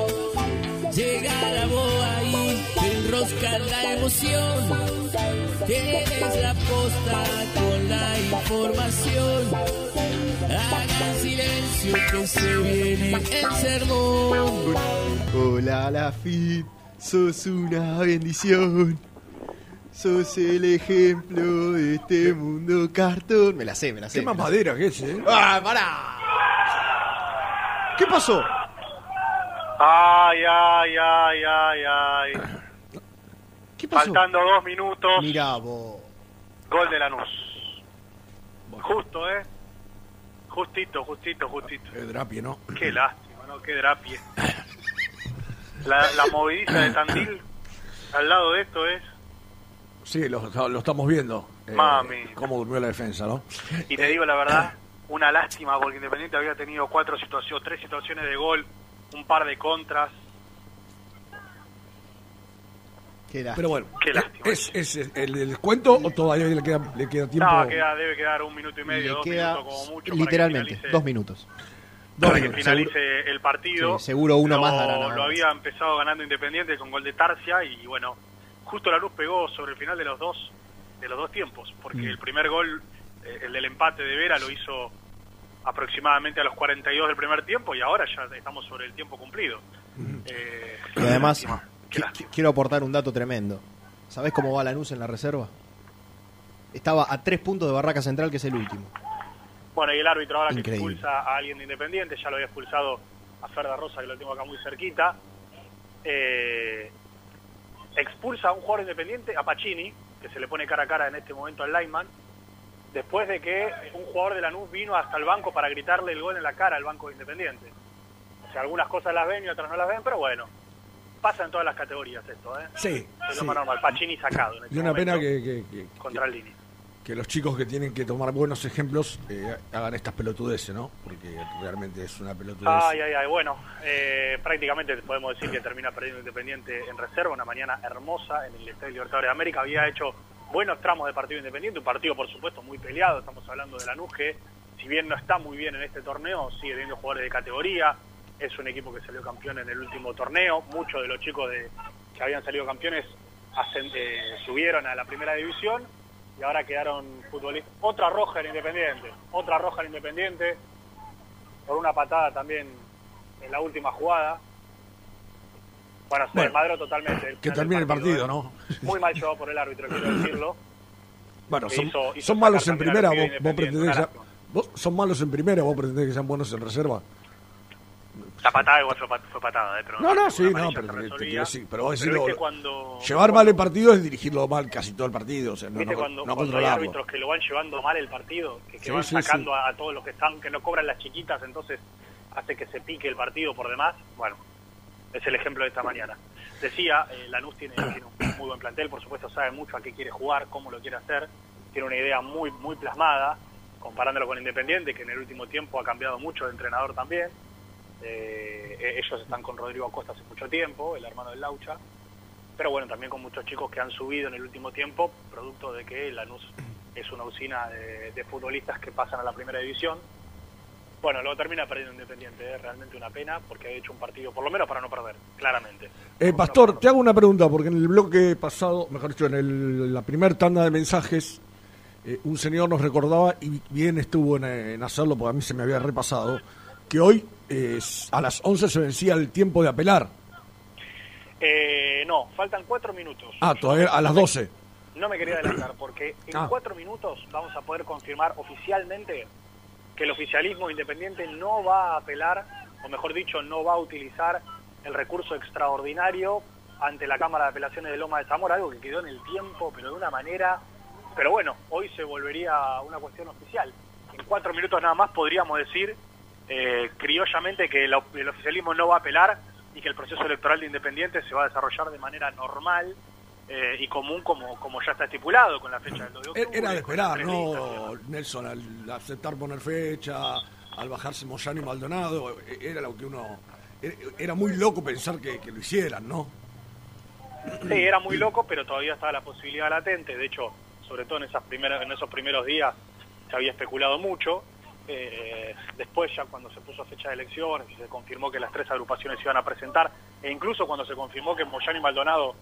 Llega la boa enrosca la emoción. Tienes la posta la información. Hagan silencio que se viene el sermón. Hola Lafitte, sos una bendición. Sos el ejemplo de este mundo cartón. Me la sé, me la sé. Qué me la sé. mamadera que es, ¿eh? ¡Ah, pará! ¿Qué pasó? Ay, ay, ay, ay, ay. Faltando dos minutos. Mirá vos. Gol de Lanús. Justo, ¿eh? Justito, justito, justito. Qué drapie, ¿no? Qué lástima, ¿no? Qué drapie. La, la movediza de Tandil al lado de esto es... Sí, lo, lo estamos viendo. Eh, Mami. Cómo durmió la defensa, ¿no? Y te digo la verdad, una lástima porque Independiente había tenido cuatro situaciones, tres situaciones de gol, un par de contras. Qué lástima. Pero bueno, Qué lástima. ¿es, es el, el descuento o todavía le queda, le queda tiempo? No, queda, debe quedar un minuto y medio, Le dos queda minutos como mucho. literalmente para que finalice, dos minutos. para que minutos. finalice el partido. Sí, seguro uno lo, más dará nada Lo había empezado ganando Independiente con gol de Tarsia y bueno, justo la luz pegó sobre el final de los dos de los dos tiempos, porque Mm. el primer gol, eh, el del empate de Vera, lo hizo aproximadamente a los 42 del primer tiempo y ahora ya estamos sobre el tiempo cumplido. Eh, Y además, lástima, quiero aportar un dato tremendo. ¿Sabés cómo va Lanús en la reserva? Estaba a tres puntos de Barraca Central, que es el último. Bueno, y el árbitro ahora que expulsa a alguien de Independiente, ya lo había expulsado a Ferda Rosa, que lo tengo acá muy cerquita, eh, expulsa a un jugador independiente, a Pacini, que se le pone cara a cara en este momento al lineman, después de que un jugador de Lanús vino hasta el banco para gritarle el gol en la cara al banco de Independiente. O sea, algunas cosas las ven y otras no las ven, pero bueno, pasa en todas las categorías esto, ¿eh? Sí, Es lo más normal, Pacini sacado en este Y una pena que, que, que- contra el Lini. que los chicos que tienen que tomar buenos ejemplos eh, hagan estas pelotudeces, ¿no? Porque realmente es una pelotudez. Ay, ay, ay. Bueno, eh, prácticamente podemos decir que termina perdiendo Independiente en reserva. Una mañana hermosa en el Estadio Libertadores de América. Había hecho buenos tramos de partido independiente. Un partido, por supuesto, muy peleado. Estamos hablando de la que si bien no está muy bien en este torneo, sigue teniendo jugadores de categoría. Es un equipo que salió campeón en el último torneo. Muchos de los chicos de, que habían salido campeones eh, subieron a la primera división y ahora quedaron futbolistas. Otra roja en Independiente. Otra roja en Independiente por una patada también en la última jugada. Bueno, se Bueno, desmadró totalmente. que final termine el partido, ¿eh? ¿no? Muy mal llevado por el árbitro, quiero decirlo. Bueno, que son, hizo- hizo son malos en primera, vos, pretendés que vos son malos en primera, vos pretendés que sean buenos en reserva. La patada igual fue, pat- fue patada, ¿eh? pero No, no, sí, no, pero te- quiero decir, pero Pero decirlo- cuando, Llevar mal el partido es dirigirlo mal casi todo el partido, o sea, no, ¿viste no, cuando, no cuando hay árbitros que lo van llevando mal el partido, que, que Sí, van sí, sacando sí. A, a todos los que están, que no cobran las chiquitas, entonces hace que se pique el partido por demás? Bueno, es el ejemplo de esta mañana. Decía, eh, Lanús tiene, tiene un muy buen plantel, por supuesto sabe mucho a qué quiere jugar, cómo lo quiere hacer, tiene una idea muy muy plasmada, comparándolo con Independiente, que en el último tiempo ha cambiado mucho de entrenador también. Eh, eh, ellos están con Rodrigo Acosta hace mucho tiempo, el hermano del Laucha, pero bueno, también con muchos chicos que han subido en el último tiempo, producto de que Lanús es una usina de, de futbolistas que pasan a la primera división. Bueno, luego termina perdiendo Independiente, es realmente una pena, porque ha hecho un partido, por lo menos para no perder, claramente. Eh, Pastor, te hago una pregunta, porque en el bloque pasado, mejor dicho, en el- la primer tanda de mensajes, eh, un señor nos recordaba, y bien estuvo en, en hacerlo, porque a mí se me había repasado, que hoy eh, a las 11 se vencía el tiempo de apelar. Eh, no, faltan cuatro minutos. Ah, todavía a las 12. No me quería adelantar, porque en Ah. cuatro minutos vamos a poder confirmar oficialmente que el oficialismo independiente no va a apelar, o mejor dicho, no va a utilizar el recurso extraordinario ante la Cámara de Apelaciones de Loma de Zamora, algo que quedó en el tiempo, pero de una manera... Pero bueno, hoy se volvería una cuestión oficial. En cuatro minutos nada más podríamos decir eh, criollamente que el, el oficialismo no va a apelar y que el proceso electoral de Independiente se va a desarrollar de manera normal eh, y común como, como ya está estipulado con la fecha del 2 de octubre. Era de esperar, ¿no, Nelson? Al aceptar poner fecha, al bajarse Moyano y Maldonado, eh, era lo que uno... Era, era muy loco pensar que, que lo hicieran, ¿no? Sí, era muy loco, pero todavía estaba la posibilidad latente. De hecho, sobre todo en, esas primeras, en esos primeros días se había especulado mucho. Eh, después, ya cuando se puso fecha de elecciones y se confirmó que las tres agrupaciones se iban a presentar, e incluso cuando se confirmó que Moyano y Maldonado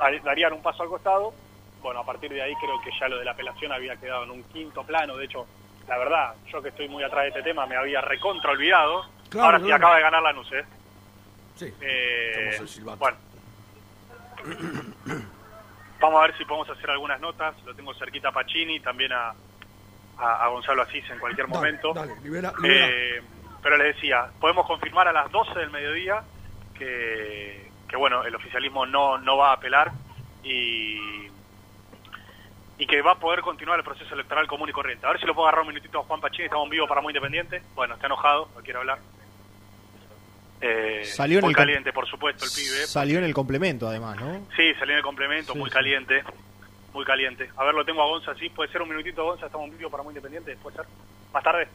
al- darían un paso al costado, bueno, a partir de ahí creo que ya lo de la apelación había quedado en un quinto plano. De hecho, la verdad, yo que estoy muy atrás de este tema, me había recontra olvidado. Claro, Ahora sí claro. acaba de ganar Lanús, ¿eh? Sí. Eh, bueno. Vamos a ver si podemos hacer algunas notas. Lo tengo cerquita a Pacini, también a, a, a Gonzalo Asís en cualquier Dale, momento. dale, libera, libera. Eh, pero les decía, podemos confirmar a las 12 del mediodía que, que bueno, el oficialismo no, no va a apelar y, y que va a poder continuar el proceso electoral común y corriente. A ver si lo puedo agarrar un minutito a Juan Pachín, estamos en vivo para Muy Independiente. Bueno, está enojado, no quiere hablar. Eh, Salió en muy el com- caliente, por supuesto, el pibe. Salió en el complemento, además, ¿no? Sí, salió en el complemento, Sí, muy sí. caliente. Muy caliente. A ver, lo tengo a Gonza, sí, puede ser un minutito, Gonza, estamos en vivo para Muy Independiente, puede ser. Más tarde.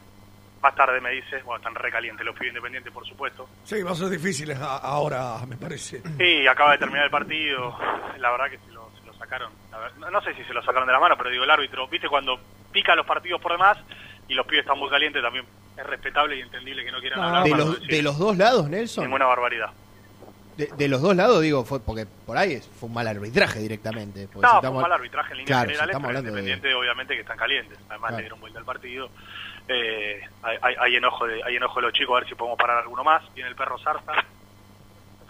Más tarde me dice, bueno, están recalientes los pibes independientes, por supuesto. Sí, va a ser difícil a- ahora, me parece. Sí, acaba de terminar el partido. La verdad que se lo, se lo sacaron. Ver- no, no sé si se lo sacaron de la mano, pero digo, el árbitro, viste, cuando pica los partidos por demás y los pibes están muy calientes, también es respetable y entendible que no quieran hablar. de, los, decir de los dos lados, Nelson. Ninguna barbaridad. De, de los dos lados, digo, fue porque por ahí es- fue un mal arbitraje directamente. No, si fue un mal arbitraje en líneas Claro, si generales, estamos pero hablando de- Independiente obviamente que están calientes. Además Claro. le dieron vuelta al partido. Eh, hay, hay- hay enojo de, hay enojo de los chicos, a ver si podemos parar alguno más. Viene el perro Zarza.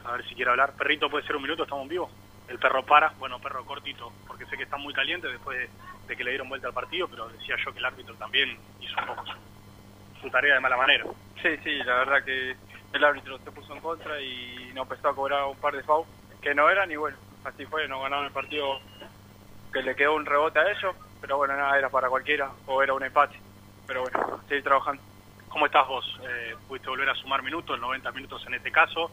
A ver si quiere hablar. Perrito, ¿puede ser un minuto? ¿Estamos en vivo? El perro para. Bueno, perro cortito, porque sé que está muy caliente después de, de que le dieron vuelta al partido, pero decía yo que el árbitro también hizo un poco su, su tarea de mala manera. Sí, sí, la verdad que el árbitro se puso en contra y nos empezó a cobrar un par de fouls que no eran y bueno, así fue, nos ganaron el partido que le quedó un rebote a ellos, pero bueno, nada, era para cualquiera o era un empate. Pero bueno, seguir trabajando. ¿Cómo estás vos? Eh, ¿Pudiste volver a sumar minutos, 90 minutos en este caso?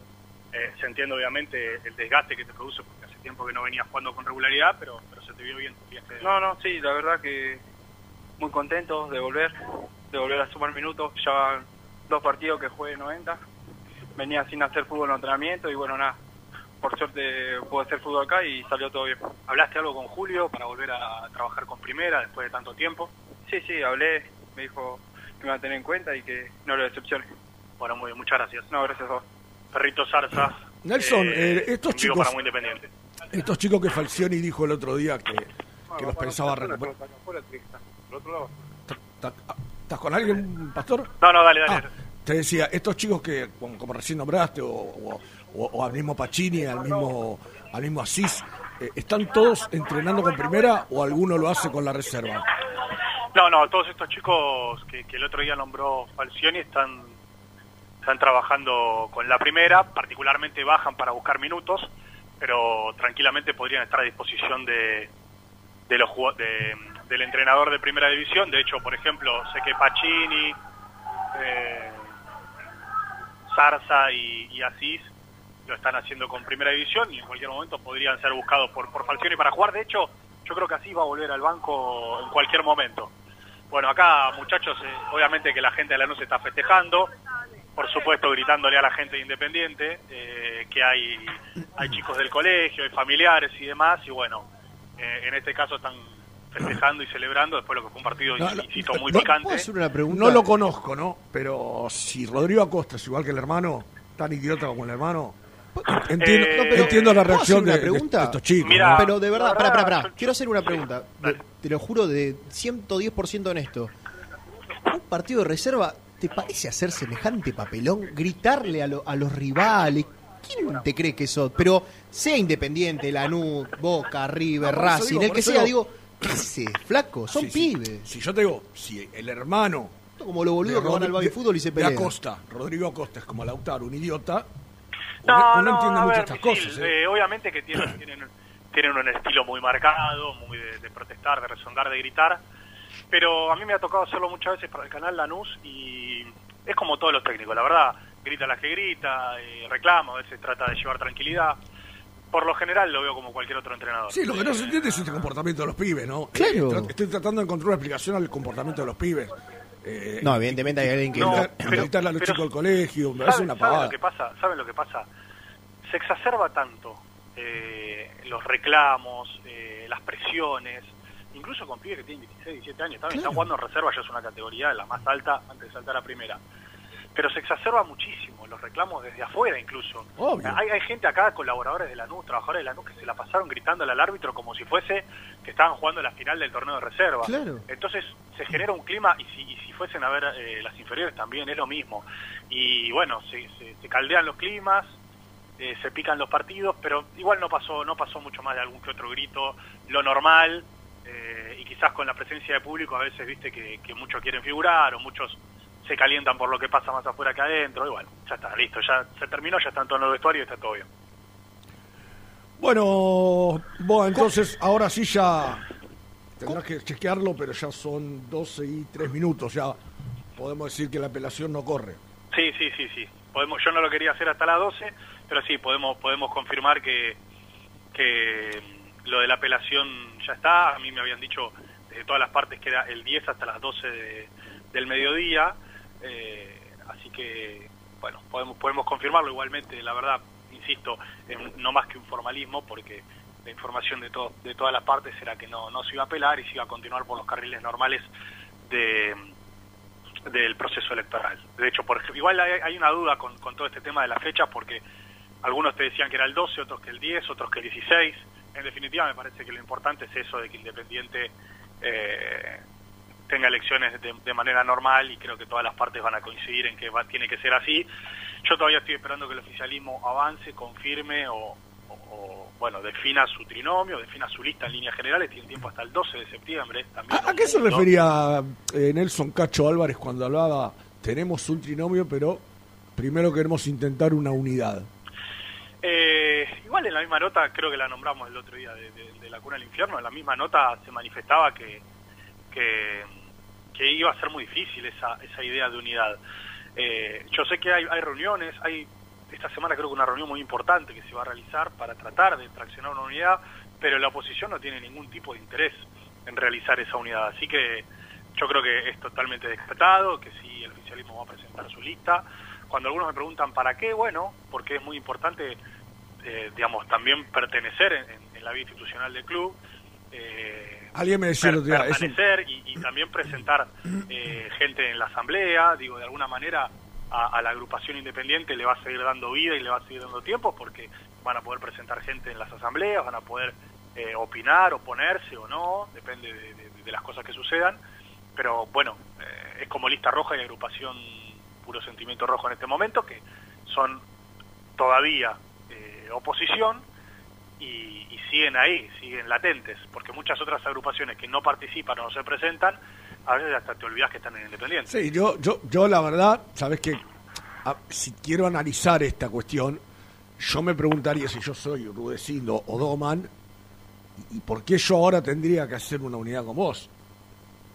Eh, se entiende obviamente el desgaste que te produce porque hace tiempo que no venías jugando con regularidad, pero, pero se te vio bien. No, no, sí, la verdad que muy contento de volver, de volver a sumar minutos. Ya dos partidos que jugué 90. Venía sin hacer fútbol en entrenamiento y bueno, nada, por suerte pude hacer fútbol acá y salió todo bien. ¿Hablaste algo con Julio para volver a trabajar con primera después de tanto tiempo? Sí, sí, hablé, me dijo que me va a tener en cuenta y que no lo decepcione. Bueno, muy bien, muchas gracias. No, gracias a vos. Perrito Zarza. Nelson, eh, estos chicos- para muy independiente. Estos chicos que Falcioni dijo el otro día que, que los pensaba recuperar. ¿Estás con alguien, Pastor? No, no, dale, dale. Ah, te decía, estos chicos que, como, recién nombraste, o, al mismo Pacini, al mismo, al mismo Asís, eh, ¿están todos entrenando con primera o alguno lo hace con la reserva? No, no, todos estos chicos que, el otro día nombró Falcioni están, están trabajando con la primera, particularmente bajan para buscar minutos, pero tranquilamente podrían estar a disposición de, de los de- del entrenador de primera división. De hecho, por ejemplo, sé que Pacini, eh, Zarza y, Asís lo están haciendo con primera división y en cualquier momento podrían ser buscados por, por Falcioni para jugar. De hecho, yo creo que Asís va a volver al banco en cualquier momento. Bueno, acá, muchachos, eh, obviamente que la gente de Lanús está festejando, por supuesto gritándole a la gente de Independiente, eh, que hay, hay chicos del colegio, hay familiares y demás, y bueno, eh, en este caso están festejando y celebrando después de lo que fue un partido, No, insisto, muy no, picante. ¿Puedo hacer una pregunta? No lo conozco, ¿no? Pero si Rodrigo Acosta es igual que el hermano, tan idiota como el hermano, entiendo, Eh, No, pero- entiendo la ¿Puedo reacción de, pregunta? de estos chicos. Mira, ¿no? Pero de verdad, la pará, pará, pará. Quiero hacer una pregunta. De- te lo juro, de 110% honesto. ¿Un partido de reserva te parece hacer semejante papelón? Gritarle a, lo- a los rivales. ¿Quién te cree que sos? Pero sea Independiente, Lanús, Boca, River, No, Racing, digo, el que sea, digo- digo, ¿qué haces, flaco? Son Sí, sí. pibes. Si yo te digo, si el hermano. Como los boludos de que van al baby fútbol y se pelean. Acosta, Rodrigo Acosta es como Lautaro, un idiota. No, uno, no, entiende ver, estas Misil, cosas. ¿eh? eh, obviamente que tienen, tienen, tienen un estilo muy marcado, muy de, de protestar, de rezongar, de gritar, pero a mí me ha tocado hacerlo muchas veces para el canal Lanús y es como todos los técnicos, la verdad, grita la que grita, eh, reclama, a veces trata de llevar tranquilidad. Por lo general lo veo como cualquier otro entrenador. Sí, lo que no se entiende es este comportamiento de los pibes, ¿no? Claro. Eh, estoy tratando de encontrar una explicación al comportamiento de los pibes. Eh, No, evidentemente hay alguien que... No, pero- gritarle a los pero- chicos del colegio, me ¿Saben, una saben pavada. lo que pasa? ¿Saben lo que pasa? Se exacerba tanto eh, los reclamos, eh, las presiones, incluso con pibes que tienen 16, 17 años, también están jugando en reserva, ya es una categoría la más alta antes de saltar a primera. Pero se exacerba muchísimo los reclamos desde afuera incluso. Obvio. Hay, hay gente acá, colaboradores de la NUS, trabajadores de la NUS, que se la pasaron gritándole al árbitro como si fuese que estaban jugando la final del torneo de reserva. Claro. Entonces se genera un clima, y si, y si fuesen a ver eh, las inferiores también es lo mismo. Y bueno, se, se- se caldean los climas, eh, se pican los partidos, pero igual no pasó no pasó mucho más de algún que otro grito, lo normal, eh, y quizás con la presencia de público a veces viste que, que muchos quieren figurar o muchos se calientan por lo que pasa más afuera que adentro, y bueno, ya está, listo, ya se terminó, ya están todos en los vestuarios y está todo bien. Bueno, bueno, entonces ahora sí ya tendrás que chequearlo, pero ya son 12 y 3 minutos, ya podemos decir que la apelación no corre. Sí, sí, sí, sí. Podemos, yo no lo quería hacer hasta las 12, pero sí, podemos podemos confirmar que, que lo de la apelación ya está. A mí me habían dicho desde todas las partes que era el 10 hasta las 12 de- del mediodía. Eh, así que, bueno, podemos, podemos confirmarlo igualmente. La verdad, insisto, en- no más que un formalismo, porque la información de, to- de todas las partes era que no, no se iba a apelar y se iba a continuar por los carriles normales de del proceso electoral. De hecho, por ejemplo, igual hay, hay una duda con, con todo este tema de las fechas porque algunos te decían que era el 12, otros que el 10, otros que el 16. En definitiva, me parece que lo importante es eso de que Independiente eh, tenga elecciones de, de manera normal y creo que todas las partes van a coincidir en que va, tiene que ser así. Yo todavía estoy esperando que el oficialismo avance, confirme o, o- o, bueno, defina su trinomio, defina su lista en líneas generales. Tiene tiempo hasta el 12 de septiembre. También ¿A, a qué se refería eh, Nelson Cacho Álvarez cuando hablaba, tenemos un trinomio, pero primero queremos intentar una unidad? Eh, igual en la misma nota, creo que la nombramos el otro día de, de- de la cuna del infierno, en la misma nota se manifestaba que, que, que iba a ser muy difícil esa, esa idea de unidad. Eh, yo sé que hay, hay reuniones, hay esta semana creo que una reunión muy importante que se va a realizar para tratar de traccionar una unidad, pero la oposición no tiene ningún tipo de interés en realizar esa unidad. Así que yo creo que es totalmente descartado, que si el oficialismo va a presentar su lista. Cuando algunos me preguntan para qué, bueno, porque es muy importante, eh, digamos, también pertenecer en, en- en la vida institucional del club. eh, Alguien me decía per- día, es un- permanecer y, y también presentar eh, gente en la asamblea, digo, de alguna manera a, a la agrupación independiente le va a seguir dando vida y le va a seguir dando tiempo porque van a poder presentar gente en las asambleas, van a poder eh, opinar, oponerse o no, depende de, de- de las cosas que sucedan, pero bueno, eh, es como lista roja y agrupación puro sentimiento rojo en este momento, que son todavía eh, oposición y, y siguen ahí, siguen latentes, porque muchas otras agrupaciones que no participan o no se presentan, a veces hasta te olvidas que están en Independiente. Sí, yo, yo, yo la verdad, sabes que a- si quiero analizar esta cuestión, yo me preguntaría si yo soy Rudecindo o Doman, y, y por qué yo ahora tendría que hacer una unidad con vos.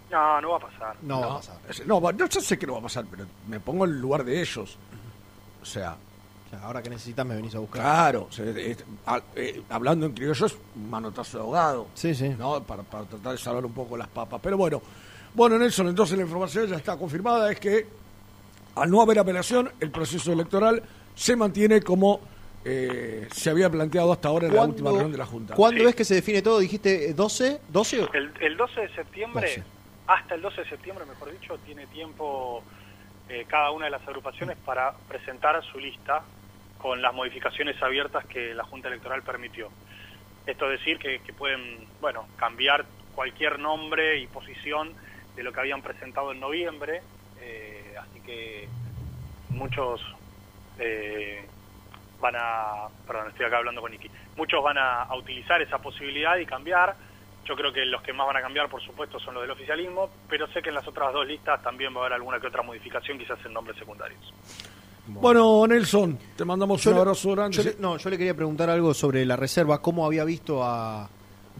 No, no va a pasar. No, va a pasar. No, yo ya sé que no va a pasar, pero me pongo en el lugar de ellos. O sea, ahora que necesitas me venís a buscar. Claro, es- a- eh, hablando en criollo es un manotazo de ahogado. Sí, sí. ¿no? Para, para tratar de salvar un poco las papas. Pero bueno, bueno, Nelson, entonces la información ya está confirmada, es que al no haber apelación, el proceso electoral se mantiene como eh, se había planteado hasta ahora en la ¿Cuándo- última reunión de la Junta. ¿Cuándo es que se define todo? ¿Dijiste eh, 12? ¿12? El, el 12 de septiembre, 12. hasta el 12 de septiembre, mejor dicho, tiene tiempo eh, cada una de las agrupaciones para presentar su lista con las modificaciones abiertas que la Junta Electoral permitió. Esto es decir que, pueden, bueno, cambiar cualquier nombre y posición de lo que habían presentado en noviembre, eh, así que muchos eh, van a, perdón, estoy acá hablando con Niki, muchos van a utilizar esa posibilidad y cambiar. Yo creo que los que más van a cambiar, por supuesto, son los del oficialismo, pero sé que en las otras dos listas también va a haber alguna que otra modificación, quizás en nombres secundarios. Bueno, Nelson, te mandamos Yo un le- abrazo grande. yo le- no, yo le quería preguntar algo sobre la reserva, cómo había visto a,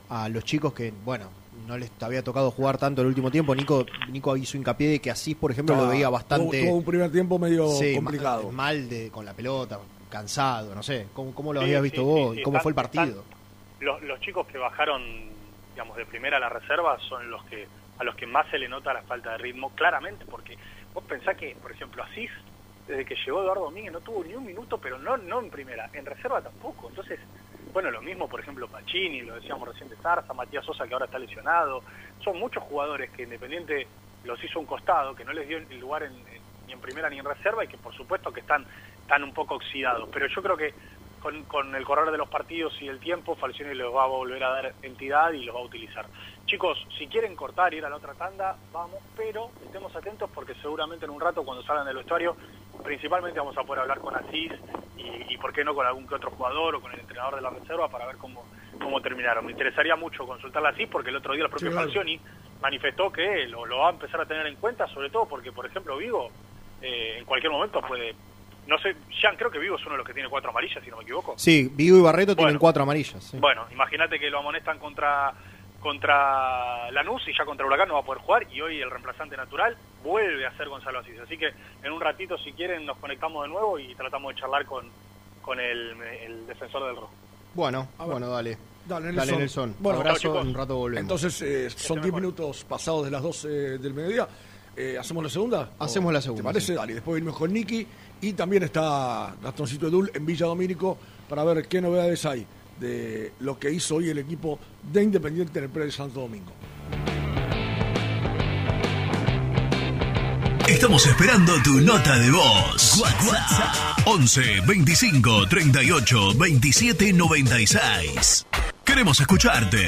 a los chicos que, bueno, no les había tocado jugar tanto el último tiempo. Nico, Nico hizo hincapié de que así, por ejemplo, lo Ah, veía bastante Tuvo, un primer tiempo medio sí, complicado. ma- mal de, con la pelota, cansado, no sé. ¿Cómo, cómo lo Sí, habías sí, visto sí, vos? sí, ¿Y cómo fue el partido? Los, los chicos que bajaron, digamos, de primera a la reserva son los que a los que más se le nota la falta de ritmo, claramente, porque vos pensás que, por ejemplo, Asís, desde que llegó Eduardo Domínguez, no tuvo ni un minuto, pero no, no en primera, en reserva tampoco. Entonces, bueno, lo mismo, por ejemplo, Pacini, lo decíamos recién de Matías Sosa, que ahora está lesionado. Son muchos jugadores que Independiente los hizo un costado, que no les dio el lugar en- ni en primera ni en reserva y que, por supuesto, que están, están un poco oxidados. Pero yo creo que con, con el correr de los partidos y el tiempo, Falcioni les va a volver a dar entidad y los va a utilizar. Chicos, si quieren cortar y ir a la otra tanda, vamos, pero estemos atentos porque seguramente en un rato cuando salgan del vestuario, principalmente vamos a poder hablar con Asís y, y por qué no con algún que otro jugador o con el entrenador de la reserva para ver cómo, cómo terminaron. Me interesaría mucho consultarla así porque el otro día el propio Sí. Falcioni manifestó que lo, lo va a empezar a tener en cuenta, sobre todo porque, por ejemplo, Vigo eh, en cualquier momento puede no sé, Jean, creo que Vigo es uno de los que tiene cuatro amarillas, si no me equivoco. Sí, Vigo y Barreto tienen cuatro amarillas. sí. Bueno, imagínate que lo amonestan contra contra Lanús y ya contra Huracán no va a poder jugar y hoy el reemplazante natural vuelve a ser Gonzalo Asís. Así que en un ratito, si quieren, nos conectamos de nuevo y tratamos de charlar con, con el, el defensor del rojo. Bueno, bueno, dale. Dale, Dale, Nelson. Nelson. Bueno, Abrazo, en un rato volvemos. Entonces, eh, son 10 minutos pasados de las 12 del mediodía. Eh, ¿Hacemos la segunda? Hacemos ¿O la segunda, ¿Te parece? sí. Dale, después venimos con Nicky. Y también está Gastoncito Edul en Villa Domínico para ver qué novedades hay de lo que hizo hoy el equipo de Independiente en el Pre de Santo Domingo. Estamos esperando tu nota de voz. WhatsApp 11 25 38 27 96. Queremos escucharte.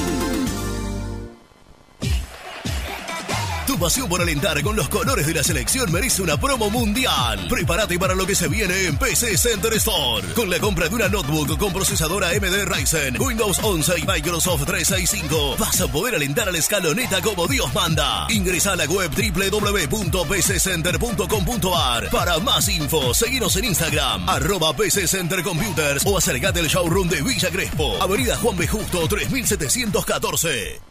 Pasión por alentar con los colores de la selección merece una promo mundial. Prepárate para lo que se viene en PC Center Store. Con la compra de una notebook con procesadora AMD Ryzen, Windows 11 y Microsoft 365, vas a poder alentar a la escaloneta como Dios manda. Ingresa a la web www.pccenter.com.ar para más info. Seguinos en Instagram, arroba PC Center Computers o acercate al showroom de Villa Crespo, Avenida Juan B. Justo 3714.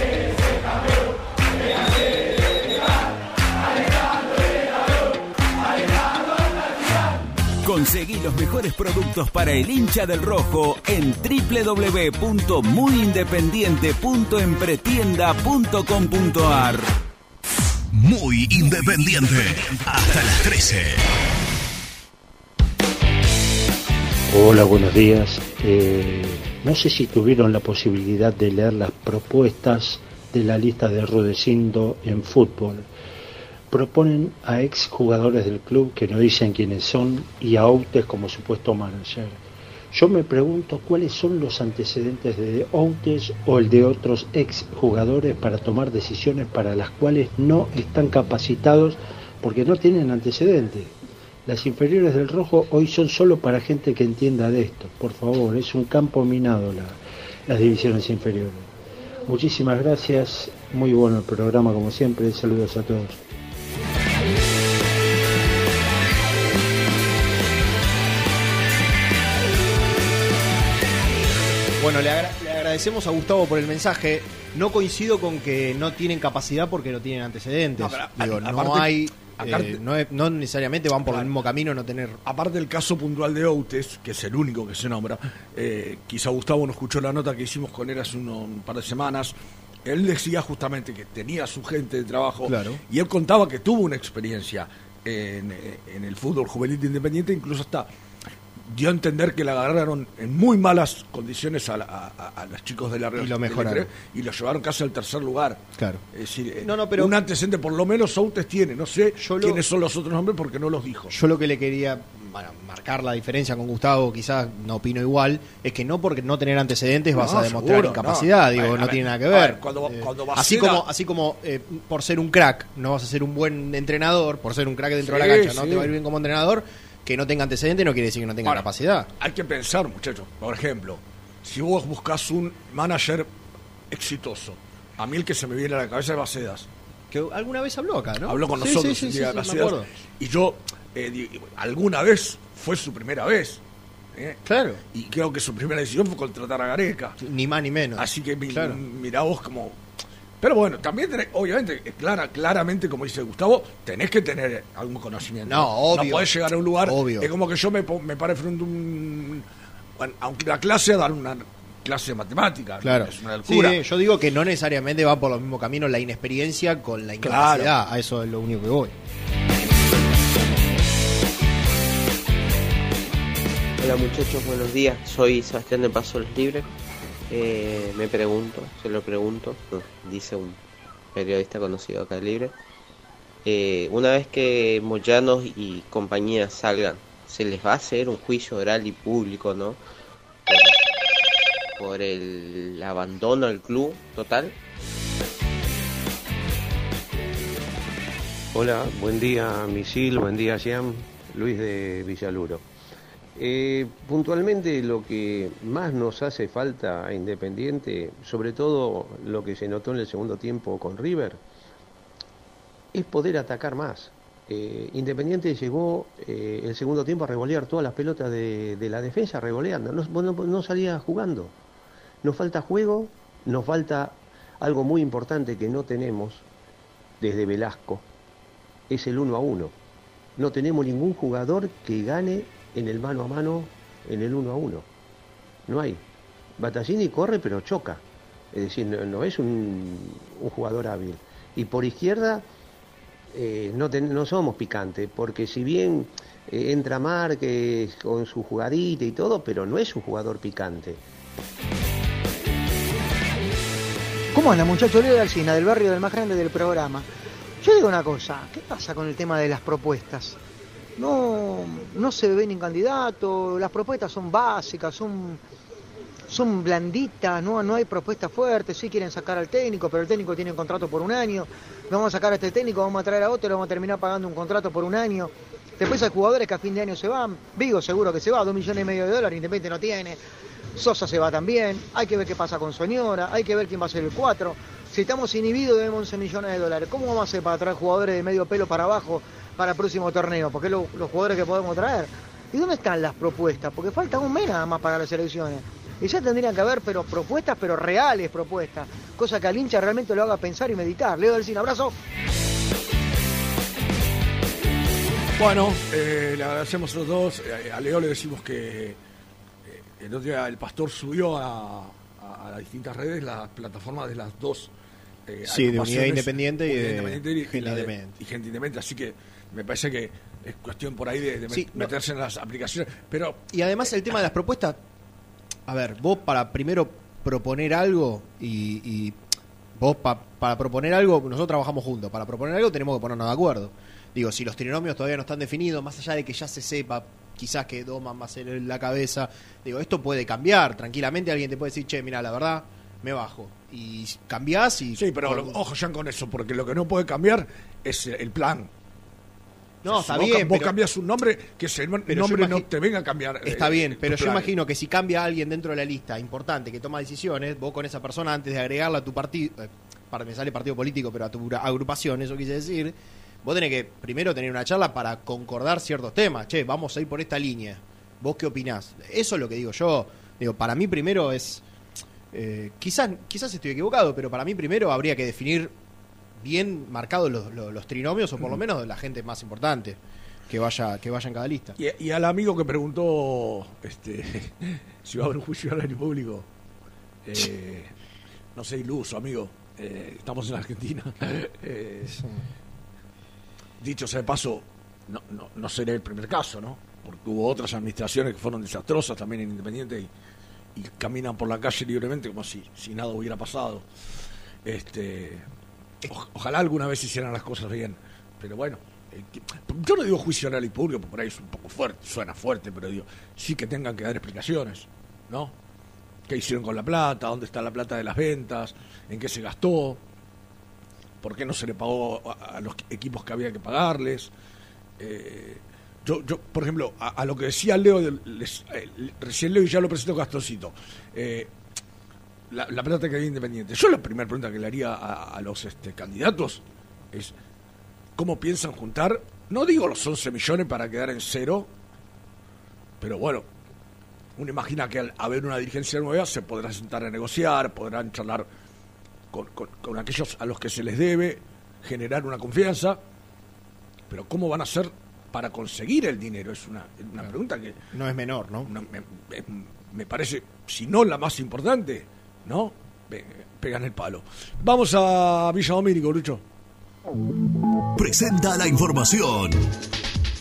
Conseguí los mejores productos para el hincha del rojo en www.muyindependiente.empretienda.com.ar. Muy independiente. Hasta las 13. Hola, buenos días. Eh, no sé si tuvieron la posibilidad de leer las propuestas de la lista de Rudecindo en fútbol. Proponen a ex jugadores del club que no dicen quiénes son y a Outes como supuesto manager. Yo me pregunto cuáles son los antecedentes de Outes o el de otros ex jugadores para tomar decisiones para las cuales no están capacitados porque no tienen antecedentes. Las inferiores del rojo hoy son solo para gente que entienda de esto. Por favor, es un campo minado la- las divisiones inferiores. Muchísimas gracias, muy bueno el programa como siempre, saludos a todos. Bueno, le, agra- le agradecemos a Gustavo por el mensaje. No coincido con que no tienen capacidad porque no tienen antecedentes. No, pero a- Digo, no hay. eh, no, es- no necesariamente van por el mismo camino no tener. Aparte del caso puntual de Outes, que es el único que se nombra, eh, quizá Gustavo no escuchó la nota que hicimos con él hace uno- un par de semanas. Él decía justamente que tenía su gente de trabajo Claro. y él contaba que tuvo una experiencia en, en el fútbol juvenil de independiente, incluso hasta dio a entender que la agarraron en muy malas condiciones a, la- a- los chicos de la Y lo mejoraron. Y lo llevaron casi al tercer lugar. Claro. Es decir, eh, No, no, pero- un antecedente por lo menos Outes tiene. No sé lo- quiénes son los otros nombres porque no los dijo. Yo lo que le quería bueno, marcar la diferencia con Gustavo, quizás no opino igual, es que no porque no tener antecedentes vas No, a demostrar seguro, incapacidad, no. digo, ver, no tiene nada que ver. ver, cuando- Eh, cuando así como así como eh, por ser un crack no vas a ser un buen entrenador, por ser un crack dentro de la cancha, no te va a ir bien como entrenador, que no tenga antecedentes no quiere decir que no tenga Ahora, capacidad. Hay que pensar, muchachos. Por ejemplo, si vos buscas un manager exitoso, a mí el que se me viene a la cabeza es Bacedas. Que alguna vez habló acá, ¿no? Habló con Sí, nosotros sí, sí, día Bacedas. Y yo, eh, alguna vez fue su primera vez. ¿eh? Claro. Y creo que su primera decisión fue contratar a Gareca. Ni más ni menos. Así que mi- Claro. mirá vos como... Pero bueno, también tenés, obviamente, eh, clara, claramente, como dice Gustavo, tenés que tener algún conocimiento. No, obvio. No podés llegar a un lugar... Obvio. Es como que yo me, me pare frente a un... bueno, aunque la clase a dar una clase de matemática. Claro. Es una locura. Sí, yo digo que no necesariamente va por los mismos caminos la inexperiencia con la incapacidad. A eso es lo único que voy. Hola muchachos, buenos días. Soy Sebastián de Paso Los Libres. Eh, me pregunto, se lo pregunto, dice un periodista conocido acá de Libre. Eh, una vez que Moyanos y compañía salgan, ¿se les va a hacer un juicio oral y público, no? Por, el abandono al club total. Hola, buen día Misil, buen día Jean, Luis de Villaluro. Eh, puntualmente lo que más nos hace falta a Independiente, sobre todo lo que se notó en el segundo tiempo con River, es poder atacar más. Eh, Independiente llegó eh, el segundo tiempo a revolear todas las pelotas de, la defensa, revoleando, no, no, no salía jugando. Nos falta juego, nos falta algo muy importante que no tenemos desde Velasco, es el uno a uno. No tenemos ningún jugador que gane en el mano a mano, en el uno a uno. No hay. Battaglini corre pero choca. Es decir, no, es un, jugador hábil. Y por izquierda eh, no, ten- no somos picantes, porque si bien eh, entra Márquez con su jugadita y todo, pero no es un jugador picante. ¿Cómo anda, muchacho Leo de Alcina, del barrio del más grande del programa? Yo digo una cosa, ¿qué pasa con el tema de las propuestas? No, no se ve ni candidato, las propuestas son básicas, son, son blanditas, no, no hay propuestas fuertes, sí quieren sacar al técnico, pero el técnico tiene un contrato por un año, vamos a sacar a este técnico, vamos a traer a otro, vamos a terminar pagando un contrato por un año. Después hay jugadores que a fin de año se van, Vigo seguro que se va, dos millones y medio de dólares, Independiente no tiene, Sosa se va también, hay que ver qué pasa con Soñora, hay que ver quién va a ser el 4. Si estamos inhibidos debemos 11 millones de dólares. ¿Cómo vamos a hacer para traer jugadores de medio pelo para abajo para el próximo torneo? Porque lo- los jugadores que podemos traer. ¿Y dónde están las propuestas? Porque falta un mes nada más para las elecciones. Y ya tendrían que haber pero propuestas, pero reales propuestas. Cosa que al hincha realmente lo haga pensar y meditar. Leo del Cine, abrazo. Bueno, eh, le agradecemos a los dos. Eh, a Leo le decimos que eh, el otro día el pastor subió a, a- a las distintas redes las plataformas de las dos. eh, Sí, de Unidad Independiente y de Independiente y, Gente la de- Independiente. y Gente Independiente. Así que me parece que es cuestión por ahí de, no. meterse en las aplicaciones. Pero Y además el tema de las propuestas, a ver, vos para primero proponer algo y, y vos pa- para proponer algo, nosotros trabajamos juntos, para proponer algo tenemos que ponernos de acuerdo. Digo, si los trinomios todavía no están definidos, más allá de que ya se sepa quizás que Doman va a ser la cabeza. Digo, esto puede cambiar. Tranquilamente alguien te puede decir, che, mira, la verdad, me bajo. Y cambiás y... Sí, pero ojo ya con eso, porque lo que no puede cambiar es el plan. No, O sea, está si bien, Vos pero- cambias un nombre, que ese nombre no te venga a cambiar. Está eh, bien, tus pero yo imagino que si cambia alguien dentro de la lista importante que toma decisiones, vos con esa persona antes de agregarla a tu partido, eh, para me sale partido político, pero a tu agrupación, eso quise decir, vos tenés que primero tener una charla para concordar ciertos temas. Che, vamos a ir por esta línea. ¿Vos qué opinás? Eso es lo que digo yo. Digo, para mí primero es... eh, quizás, quizás estoy equivocado, pero para mí primero habría que definir bien marcados los, los- los trinomios o por lo menos la gente más importante que vaya, que vaya en cada lista. Y, y al amigo que preguntó este, si va a haber un juicio al año público, eh, no sé, iluso, amigo. Eh, estamos en Argentina. Eh, dicho sea de paso, no, no, no será el primer caso, ¿no? Porque hubo otras administraciones que fueron desastrosas también en Independiente y, caminan por la calle libremente como si, si nada hubiera pasado. Este, ojalá alguna vez hicieran las cosas bien, pero bueno. yo no digo juicio oral y público, porque por ahí es un poco fuerte, suena fuerte, pero digo, sí que tengan que dar explicaciones, ¿no? ¿Qué hicieron con la plata? ¿Dónde está la plata de las ventas? ¿En qué se gastó? ¿Por qué no se le pagó a, los equipos que había que pagarles? Eh, yo, yo, por ejemplo, a, lo que decía Leo, eh, recién Leo y ya lo presentó Castorcito, eh, la, la plata que había independiente. Yo la primera pregunta que le haría a, a los este, candidatos es, ¿cómo piensan juntar? No digo los 11 millones para quedar en cero, pero bueno, uno imagina que al haber una dirigencia nueva se podrá sentar a negociar, podrán charlar con, con- con aquellos a los que se les debe, generar una confianza, pero ¿cómo van a hacer para conseguir el dinero? Es una, una pregunta que No es menor, ¿no? me, me- me parece, si no la más importante, ¿no? Pe- Pegan el palo. Vamos a Villa Domínico, Lucho. Presenta la información.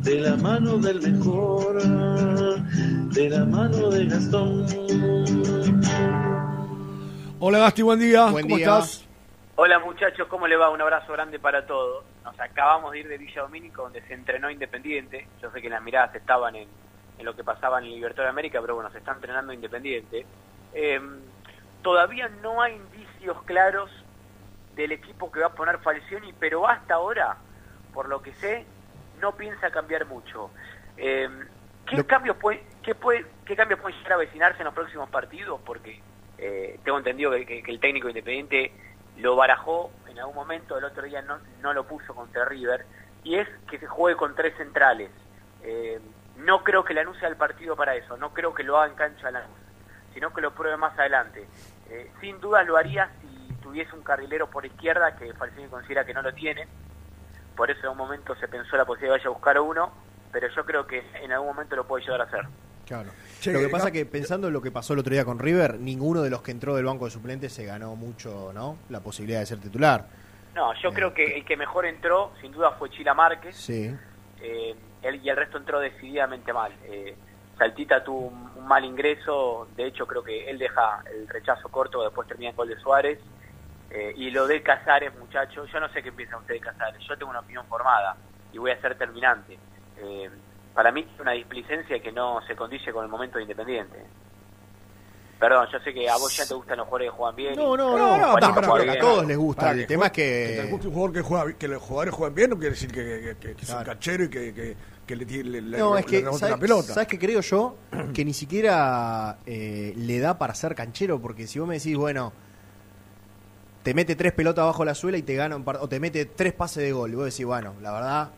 de la mano del mejor, de la mano de Gastón. Hola Gasti, buen día. Buen ¿Cómo día. estás? Hola muchachos, ¿cómo le va? Un abrazo grande para todos. Nos acabamos de ir de Villa Domínico, donde se entrenó Independiente. Yo sé que las miradas estaban en, en lo que pasaba en el Libertadores de América, pero bueno, se está entrenando Independiente. Eh, todavía no hay indicios claros del equipo que va a poner Falcioni, pero hasta ahora, por lo que sé, no piensa cambiar mucho. Eh, ¿qué, cambios puede, qué, puede, ¿Qué cambios pueden llegar a avecinarse en los próximos partidos? Porque eh, tengo entendido que, que- que el técnico independiente lo barajó en algún momento, el otro día no, no lo puso contra River, y es que se juegue con tres centrales. Eh, no creo que le anuncie al partido para eso, no creo que lo haga en cancha Lanús, sino que lo pruebe más adelante. Eh, sin duda lo haría si tuviese un carrilero por izquierda, que Falcioni considera que no lo tiene, por eso en un momento se pensó la posibilidad de vaya a buscar uno, pero yo creo que en algún momento lo puede llegar a hacer. Claro. Che, lo que pasa es que pensando en lo que pasó el otro día con River, ninguno de los que entró del banco de suplentes se ganó mucho, ¿no? La posibilidad de ser titular. No, yo creo que el que mejor entró, sin duda, fue Chila Márquez. Sí. eh, él y el resto entró decididamente mal. Eh, Saltita tuvo un, un mal ingreso, de hecho creo que él deja el rechazo corto, después termina el gol de Suárez. Eh, y lo de Casares, muchachos, yo no sé qué piensan ustedes de Casares, yo tengo una opinión formada y voy a ser terminante. Eh, para mí es una displicencia que no se condice con el momento de Independiente. Perdón, yo sé que a vos ya te gustan los jugadores que juegan bien. No, no, no, a todos les gusta. El que tema es juegue- que- te guste un jugador que, juega, que los jugadores juegan bien no quiere decir que, que, que, que son cancheros y que, que, que le, le, le- No, es que, ¿sabes, la pelota. ¿sabes qué creo yo? Que ni siquiera eh, le da para ser canchero, porque si vos me decís, bueno, te mete tres pelotas bajo la suela y te gana un par- o te mete tres pases de gol, y vos decís, bueno, la verdad,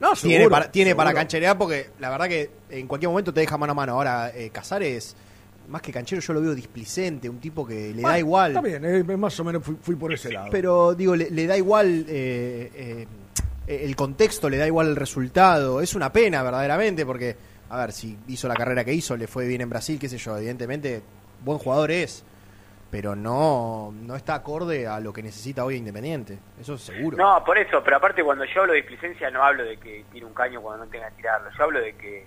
No, tiene, para, tiene para cancherear, porque la verdad que en cualquier momento te deja mano a mano. Ahora, eh, Casares, más que canchero, yo lo veo displicente, un tipo que le da igual. Está bien, eh, más o menos fui, fui por ese lado. Pero digo, le, le da igual eh, eh, el contexto, le da igual el resultado. Es una pena, verdaderamente, porque a ver, si hizo la carrera que hizo, le fue bien en Brasil, qué sé yo, evidentemente, buen jugador es, pero no, no está acorde a lo que necesita hoy Independiente, eso seguro. No, por eso, pero aparte cuando yo hablo de displicencia no hablo de que tire un caño cuando no tenga que tirarlo, yo hablo de que,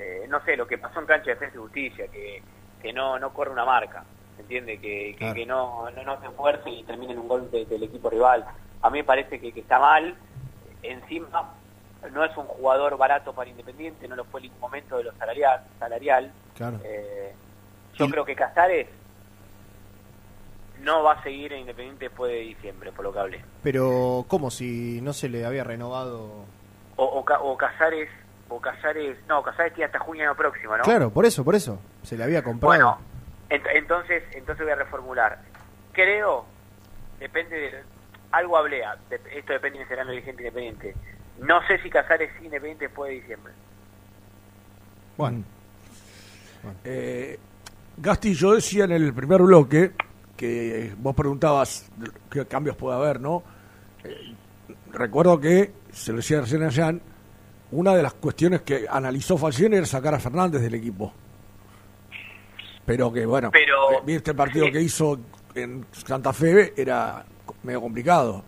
eh, no sé, lo que pasó en cancha de defensa y justicia, que, que no, no corre una marca, ¿entiende? Que, que, Claro. que no, no, no se esfuerce y termine en un gol de- del equipo rival. A mí me parece que, que está mal, encima no es un jugador barato para Independiente, no lo fue en ningún momento de lo salarial, salarial. Claro. Eh, yo creo que Casares no va a seguir en Independiente después de diciembre, por lo que hablé. Pero, ¿cómo? Si no se le había renovado... O, o, Ca- o Casares, o Casares, no, Casares tiene hasta junio año próximo, ¿no? Claro, por eso, por eso, se le había comprado. Bueno, ent- entonces, entonces voy a reformular. Creo, depende de, algo hablé, ah, esto depende de será el dirigente independiente. No sé si Casares es independiente después de diciembre. Bueno. Eh, Gasti, yo decía en el primer bloque que vos preguntabas qué cambios puede haber, ¿no? Eh, recuerdo que, se lo decía recién a Jan, una de las cuestiones que analizó Falcioni era sacar a Fernández del equipo. Pero que, bueno, Pero- eh, el partido que hizo en Santa Fe, era medio complicado.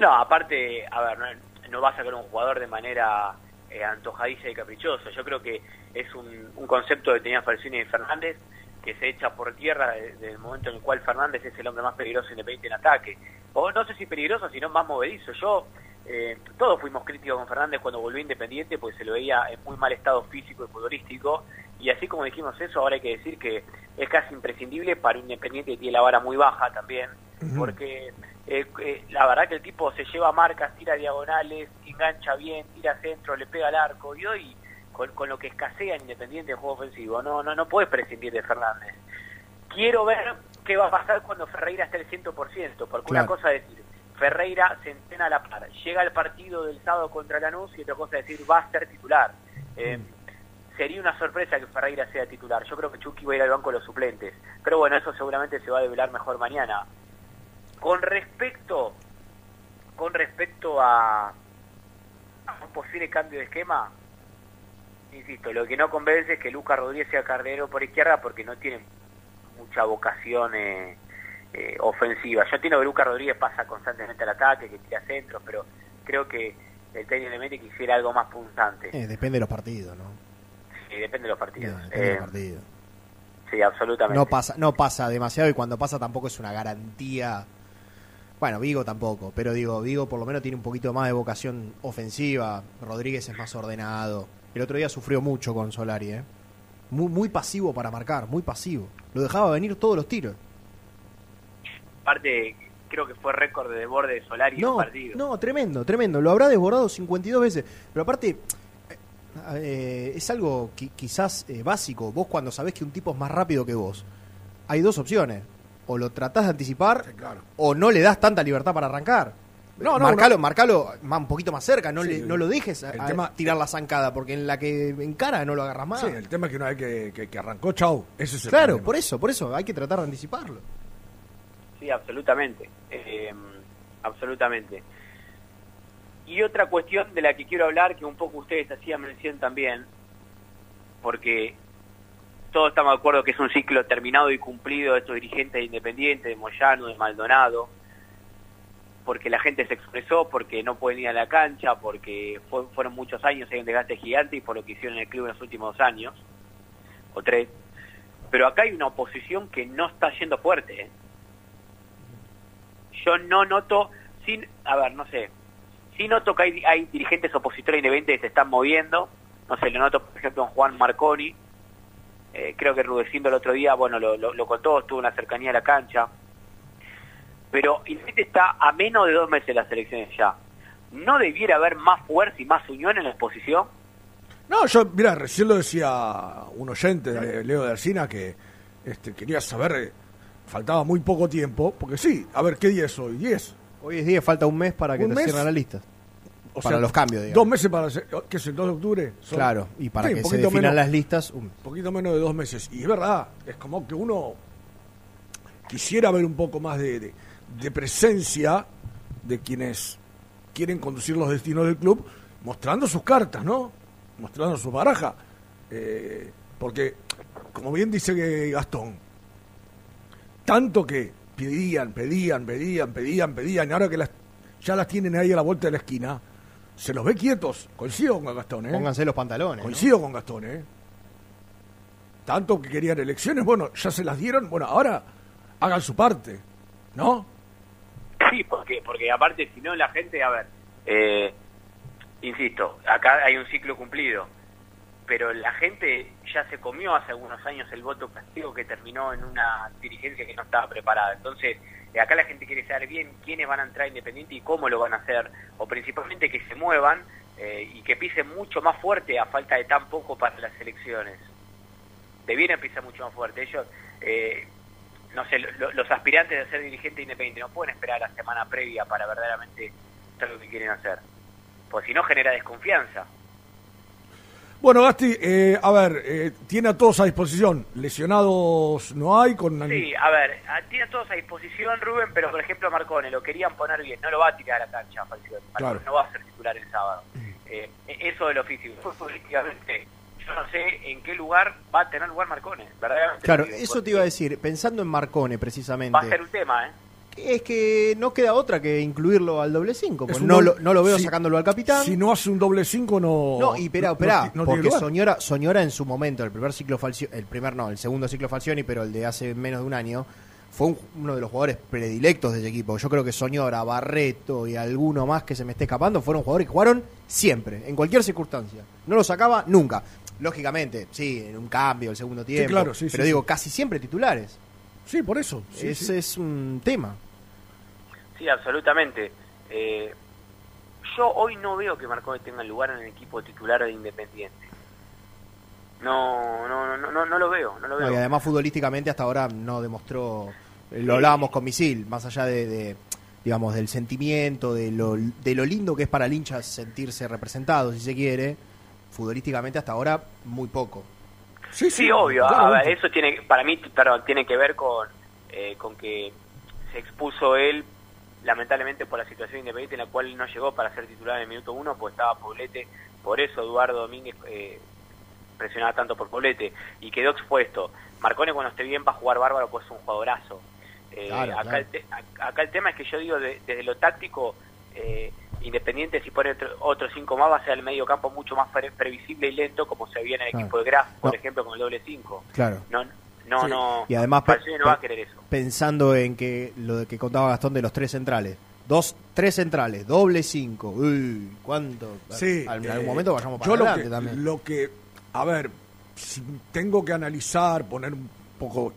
No, aparte, a ver, no, no va a sacar un jugador de manera eh, antojadiza y caprichosa. Yo creo que es un, un concepto que tenía Falcioni y Fernández que se echa por tierra de- desde el momento en el cual Fernández es el hombre más peligroso independiente en ataque. O no sé si peligroso, sino más movedizo. Yo, eh, todos fuimos críticos con Fernández cuando volvió Independiente, pues se lo veía en muy mal estado físico y futbolístico. Y así como dijimos eso, ahora hay que decir que es casi imprescindible para un Independiente que tiene la vara muy baja también, porque eh, eh, la verdad que el tipo se lleva marcas, tira diagonales, engancha bien, tira centro, le pega al arco y hoy con, con lo que escasea en Independiente en juego ofensivo, no no no puedes prescindir de Fernández. Quiero ver qué va a pasar cuando Ferreira esté al 100%, porque una Claro. cosa es decir, Ferreira se entrena a la par, llega al partido del sábado contra Lanús y otra cosa es decir, va a ser titular. Eh, sería una sorpresa que Ferreira sea titular. Yo creo que Chucky va a ir al banco de los suplentes. Pero bueno, eso seguramente se va a develar mejor mañana. Con respecto, con respecto a, a un posible cambio de esquema, insisto, lo que no convence es que Lucas Rodríguez sea carrero por izquierda porque no tiene mucha vocación eh, eh, ofensiva. Yo entiendo que Lucas Rodríguez pasa constantemente al ataque, que tira centros, pero creo que el técnico de Mente quisiera algo más punzante. Eh, depende de los partidos, ¿no? Sí, depende de los partidos. Depende de Eh, los partidos. sí, absolutamente. No pasa, no pasa demasiado y cuando pasa tampoco es una garantía. Bueno, Vigo tampoco, pero digo, Vigo por lo menos tiene un poquito más de vocación ofensiva. Rodríguez es más ordenado. El otro día sufrió mucho con Solari, ¿eh? Muy, muy pasivo para marcar, muy pasivo. Lo dejaba venir todos los tiros. Aparte, creo que fue récord de desborde de Solari en No, un partido. no, tremendo, tremendo. Lo habrá desbordado 52 veces. Pero aparte, eh, eh, es algo qui- quizás eh, básico. Vos cuando sabés que un tipo es más rápido que vos, hay dos opciones. O lo tratás de anticipar o no le das tanta libertad para arrancar. No, no, marcalo, no. marcalo más- un poquito más cerca, no, Sí, le- no lo dejes a, el a tema- tirar la zancada, porque en la que encara no lo agarras más. Sí, el tema es que una vez que, que- que arrancó, chau. Ese es el claro, problema. por eso, por eso, hay que tratar de anticiparlo. Sí, absolutamente. Eh, absolutamente. Y otra cuestión de la que quiero hablar, que un poco ustedes hacían mención también, porque todos estamos de acuerdo que es un ciclo terminado y cumplido de estos dirigentes de Independiente, de Moyano, de Maldonado, porque la gente se expresó, porque no pueden ir a la cancha, porque fue- fueron muchos años, hay un desgaste gigante y por lo que hicieron en el club en los últimos años, o tres. Pero acá hay una oposición que no está yendo fuerte. ¿eh? Yo no noto, sin, a ver, no sé, sí noto que hay, hay dirigentes opositores independientes que se están moviendo. No sé, lo noto, por ejemplo, en Juan Marconi. Eh, creo que Rudecindo el otro día, bueno, lo, lo, lo contó, estuvo en la cercanía a la cancha. Pero Independiente está a menos de dos meses de las elecciones ya. ¿No debiera haber más fuerza y más unión en la exposición? No, yo, mira, recién lo decía un oyente, de Leo de Arcina, que este, quería saber, eh, faltaba muy poco tiempo, porque sí, a ver, ¿qué día es hoy? 10. Hoy es día, falta un mes para que ¿Un te mes? cierren la lista. O para sea, los cambios, digamos. Dos meses para, ¿qué es el 2 de octubre? Son- Claro, y para Sí, que se definan menos. las listas, un- Un poquito menos de dos meses. Y es verdad, es como que uno quisiera ver un poco más de, de- de presencia de quienes quieren conducir los destinos del club, mostrando sus cartas, ¿no? Mostrando su baraja. Eh, porque, como bien dice Gastón, tanto que pedían, pedían, pedían, pedían, pedían, y ahora que las, ya las tienen ahí a la vuelta de la esquina, se los ve quietos. Coincido con Gastón, ¿eh? Pónganse los pantalones. ¿no? Coincido con Gastón, ¿eh? Tanto que querían elecciones, bueno, ya se las dieron, bueno, ahora hagan su parte, ¿no? Sí, porque, porque aparte, si no, la gente, a ver, eh, insisto, acá hay un ciclo cumplido, pero la gente ya se comió hace algunos años el voto castigo que terminó en una dirigencia que no estaba preparada. Entonces, eh, acá la gente quiere saber bien quiénes van a entrar independiente y cómo lo van a hacer, o principalmente que se muevan eh, y que pisen mucho más fuerte a falta de tan poco para las elecciones. Debieran pisar mucho más fuerte. Ellos, eh, no sé, lo- los aspirantes a ser dirigente independiente no pueden esperar la semana previa para verdaderamente hacer lo que quieren hacer. Pues si no genera desconfianza. Bueno, Gasti, eh, a ver, eh, tiene a todos a disposición. Lesionados no hay con... Sí, a ver, tiene a todos a disposición Rubén, pero por ejemplo Marcone lo querían poner bien, no lo va a tirar a la cancha, Falcioni. Claro. no va a ser titular el sábado. Eh, eso del oficio. Después, políticamente, yo no sé en qué lugar va a tener lugar Marcone, verdaderamente. Claro, eso te iba a decir, pensando en Marcone precisamente. Va a ser un tema, ¿eh? Es que no queda otra que incluirlo al doble 5, Es pues no lo, no lo veo si- sacándolo al capitán. Si no hace un doble cinco, no... No, y espera, espera, no- no tiene porque. Soñora, Soñora en su momento, el primer ciclo Falcio- el primer no, el segundo ciclo Falcioni, pero el de hace menos de un año, fue un- uno de los jugadores predilectos de ese equipo. Yo creo que Soñora, Barreto y alguno más que se me esté escapando fueron jugadores que jugaron siempre, en cualquier circunstancia. No lo sacaba nunca. Lógicamente, sí, en un cambio, el segundo tiempo. claro, sí, pero sí, digo, sí. casi siempre titulares. Sí, por eso. sí, Ese sí. es un tema. Sí, absolutamente. Eh, yo hoy no veo que Marcone tenga lugar en el equipo titular de Independiente. No, no, no, no, no lo veo, no lo veo. No, y además futbolísticamente hasta ahora no demostró, eh, lo Sí. hablábamos con Misil, más allá de, de, digamos, del sentimiento, de lo, de lo lindo que es para el hincha sentirse representado, si se quiere, futbolísticamente hasta ahora muy poco. Sí, obvio. A ver, eso tiene, para mí, perdón, tiene que ver con, eh, con que se expuso él, lamentablemente, por la situación independiente en la cual no llegó para ser titular en el minuto uno, pues estaba Poblete. Por eso Eduardo Domínguez eh, presionaba tanto por Poblete y quedó expuesto. Marcone, cuando esté bien, va a jugar bárbaro, pues es un jugadorazo. Eh, Claro, acá, claro. El te- acá el tema es que yo digo, de- desde lo táctico, eh, Independiente, si pone otro, otros cinco más, va a ser el medio campo mucho más pre- previsible y lento, como se veía en el Claro. equipo de Graf, por No. ejemplo, con el doble cinco. Claro. No, no, Sí. no. Y además pe- Falcioni no va a pe- querer eso. pensando en que lo de que contaba Gastón de los tres centrales. Dos, tres centrales, doble cinco. Uy, ¿cuánto? Sí, Al- en eh, algún momento vayamos para yo lo adelante que, también. Lo que, a ver, si tengo que analizar, poner un poco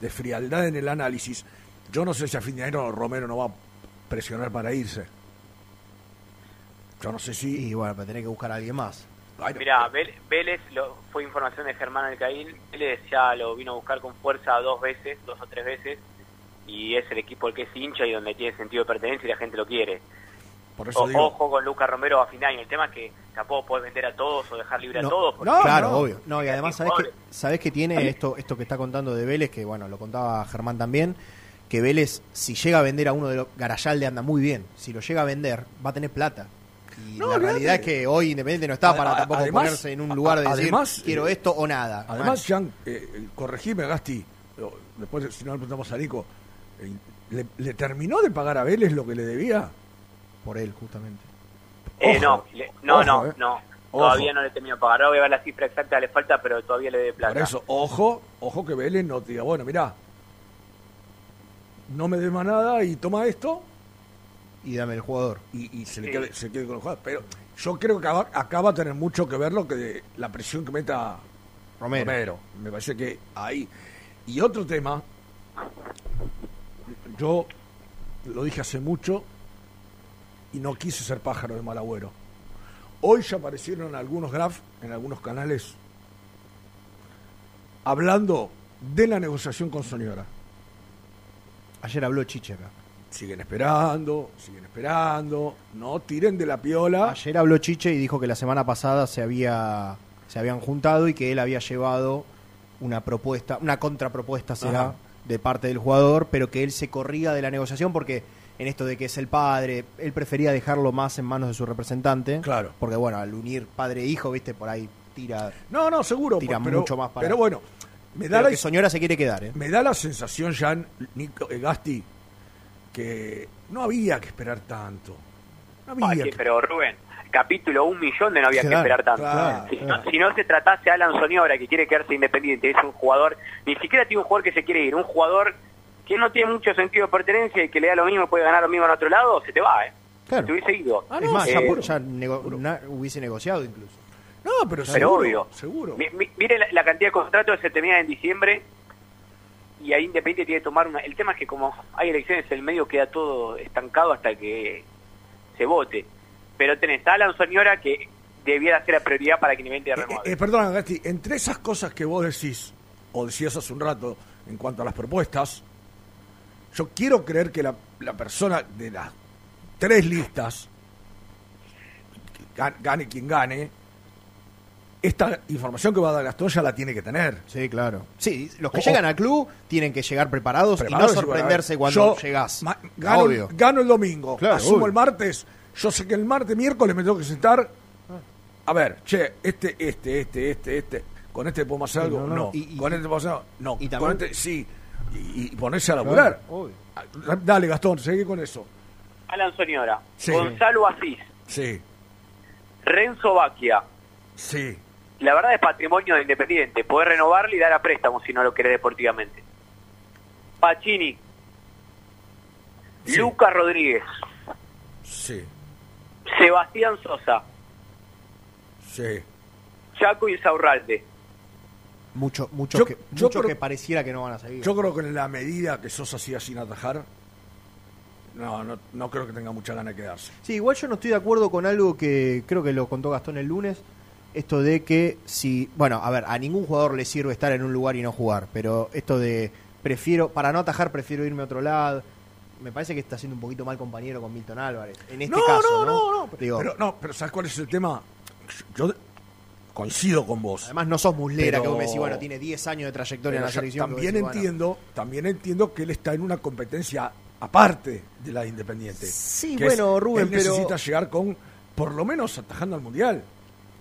de frialdad en el análisis, yo no sé si a fin de año Romero no va a presionar para irse. Yo no sé si... Y bueno, pero tenés que buscar a alguien más. Mira, Vélez, lo, fue información de Germán Alcaín, Vélez ya lo vino a buscar con fuerza dos veces, dos o tres veces, y es el equipo el que es hincha y donde tiene sentido de pertenencia y la gente lo quiere. Por eso O- digo- Ojo con Lucas Romero a fin de año, el tema es que tampoco puedes vender a todos o dejar libre No, a todos. porque- claro, obvio. No, y además, ¿sabés que. ¿sabés que tiene esto, esto que está contando de Vélez? Que bueno, lo contaba Germán también. Que Vélez, si llega a vender a uno de los. Garayalde anda muy bien. Si lo llega a vender, va a tener plata. Y No, la realidad es que hoy Independiente no está para tampoco además- ponerse en un lugar de a- decir quiero eh, esto o nada. Además, Jan, eh, corregime, Gasti, después si no le preguntamos a Nico, eh, ¿le, le terminó de pagar a Vélez lo que le debía? Por él, justamente. Eh, Ojo, no, le- no, ojo, no, eh. no. Ojo. Todavía no le termino de pagar. Ahora voy a ver la cifra exacta, le falta, pero todavía le debe plata. Por eso, ojo, ojo que Vélez no te diga, bueno, mirá, no me des más nada y toma esto. Y dame el jugador. Y, y se, le Sí. quede, se quede con el jugador. Pero yo creo que acá, acá va a tener mucho que ver lo que de- la presión que meta Romero. Me parece que ahí. Y otro tema, yo lo dije hace mucho y no quise ser pájaro de mal agüero. Hoy ya aparecieron algunos graf en algunos canales hablando de la negociación con Soñora. Ayer habló Chiche acá. Siguen esperando, siguen esperando, no tiren de la piola. Ayer habló Chiche y dijo que la semana pasada se había se habían juntado y que él había llevado una propuesta, una contrapropuesta será Ajá. de parte del jugador, pero que él se corría de la negociación porque en esto de que es el padre, él prefería dejarlo más en manos de su representante. Claro. Porque bueno, al unir padre e hijo, viste, por ahí tira. No, no, seguro. Tira pero, mucho más para. Pero bueno, me da, Pero la, que Soñora se quiere quedar, ¿eh? me da la sensación, Jan, Nico, eh, Gasti, que no había que esperar tanto. No había Oye, que- pero Rubén, capítulo un millón de no había que esperar tanto. claro, si, claro. No, si no se tratase a Alan Soñora, que quiere quedarse independiente, es un jugador, ni siquiera tiene un jugador que se quiere ir, un jugador que no tiene mucho sentido de pertenencia y que le da lo mismo, puede ganar lo mismo en otro lado, se te va, ¿eh? Claro. Te hubiese ido. es más, ya, Eh, por- ya nego- na- hubiese negociado incluso. No, pero, pero obvio. Seguro. Mi- mi- mire la, la cantidad de contratos que se terminan en diciembre y ahí Independiente tiene que tomar una... El tema es que como hay elecciones, el medio queda todo estancado hasta que se vote. Pero tenés a Alan Soñora que debiera ser la prioridad para que Independiente renueve. Eh, perdón, Gasti, entre esas cosas que vos decís, o decías hace un rato, en cuanto a las propuestas, yo quiero creer que la, la persona de las tres listas, gan- gane quien gane, esta información que va a dar Gastón ya la tiene que tener. Sí, claro. Sí, los que O- llegan al club tienen que llegar preparados, Preparados y no sorprenderse cuando yo llegás. Gano, Obvio. gano el domingo, Claro, asumo obvio. el martes, yo sé que el martes, miércoles me tengo que sentar. A ver, che, este, este, este, este, este, con este podemos hacer algo, no, no, no. Y- y- con este podemos hacer algo, no, y con este sí, y, y ponerse a laburar. Claro, obvio. Ah, Dale, Gastón, seguí con eso. Alan Soñora, Sí. Gonzalo Asís, Sí, Renzo Baquia. sí. La verdad es patrimonio de Independiente. Poder renovarle y dar a préstamo si no lo querés deportivamente. Pacini. Lucas Rodríguez. Sí, Sebastián Sosa. sí. Chaco Insaurralde. Mucho, mucho, Yo- que, yo mucho creo- que pareciera que no van a seguir. Yo creo que en la medida que Sosa siga sin atajar, no, no, no creo que tenga mucha gana de quedarse. Sí, igual yo no estoy de acuerdo con algo que creo que lo contó Gastón el lunes. Esto de que si. Bueno, a ver, a ningún jugador le sirve estar en un lugar y no jugar. Pero esto de. Prefiero. Para no atajar, prefiero irme a otro lado. Me parece que está siendo un poquito mal compañero con Milton Álvarez. En este no, caso, no, ¿no? no, no, Digo, pero no, pero ¿sabes cuál es el tema? Yo coincido con vos. Además, no sos muslera Pero- que vos me decís, bueno, tiene 10 años de trayectoria en la selección. también decís, bueno, entiendo, también entiendo que él está en una competencia aparte de la de Independiente. Sí, bueno, es- Rubén, él pero- necesita llegar con, por lo menos atajando al mundial.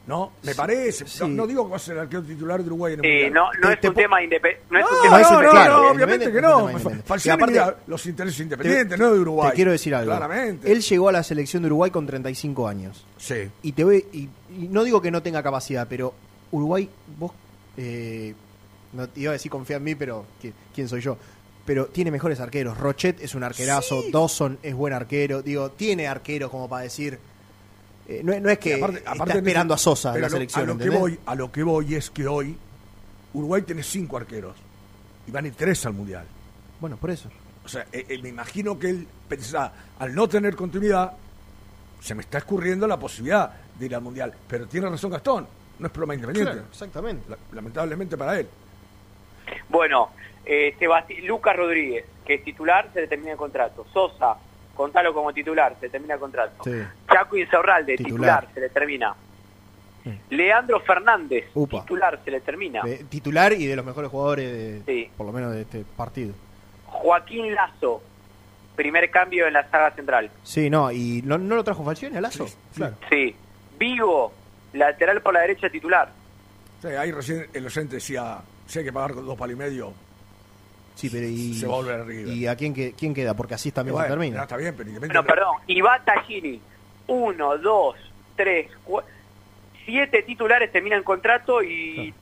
¿No? Me Sí, parece. sí. No, no digo que va a ser el arquero titular de Uruguay en el Sí, mundial. no, no Te- es te un tema independiente. No, es un No, tema no, no, Independiente, claro, no, obviamente que no. Y aparte- mira los intereses independientes, no de Uruguay. Te quiero decir algo. Claramente. Él llegó a la selección de Uruguay con 35 años. Sí. Y te ve, y, y no digo que no tenga capacidad, pero Uruguay, vos, eh, no te iba a decir confía en mí, pero ¿qui- ¿quién soy yo? Pero tiene mejores arqueros. Rochet es un arquerazo, Dawson es buen arquero. Digo, tiene arqueros como para decir. Eh, no, no es que Sí, aparte- está aparte esperando a Sosa en la a lo- selección. A lo, que voy, a lo que voy es que hoy Uruguay tiene cinco arqueros y van a ir tres al mundial. Bueno, por eso. O sea, eh, eh, me imagino que él pensaba, al no tener continuidad, se me está escurriendo la posibilidad de ir al mundial. Pero tiene razón Gastón, no es problema independiente. Claro, exactamente. La- lamentablemente para él. Bueno, eh, Sebasti- Lucas Rodríguez, que es titular, se le termina el contrato. Sosa, contalo como titular, se termina el contrato. Sí. Chaco Insaurralde, Titular. titular. se le termina. Leandro Fernández, Upa. titular, se le termina. Eh, titular y de los mejores jugadores, de, Sí. por lo menos de este partido. Joaquín Lazo, primer cambio en la saga central. Sí, no, y ¿no, no lo trajo Falcioni a Lazo? Claro. Sí. Vigo, lateral por la derecha titular. O sea, ahí recién el oyente decía, si hay que pagar dos palos y medio, Sí, pero y, Se va a volver arriba. ¿Y a quién, que- quién queda? Porque así también Bueno, se termina. no, está bien, pero Independiente No, perdón. Iba Tagini. Uno, dos, tres, cua- siete titulares terminan contrato y,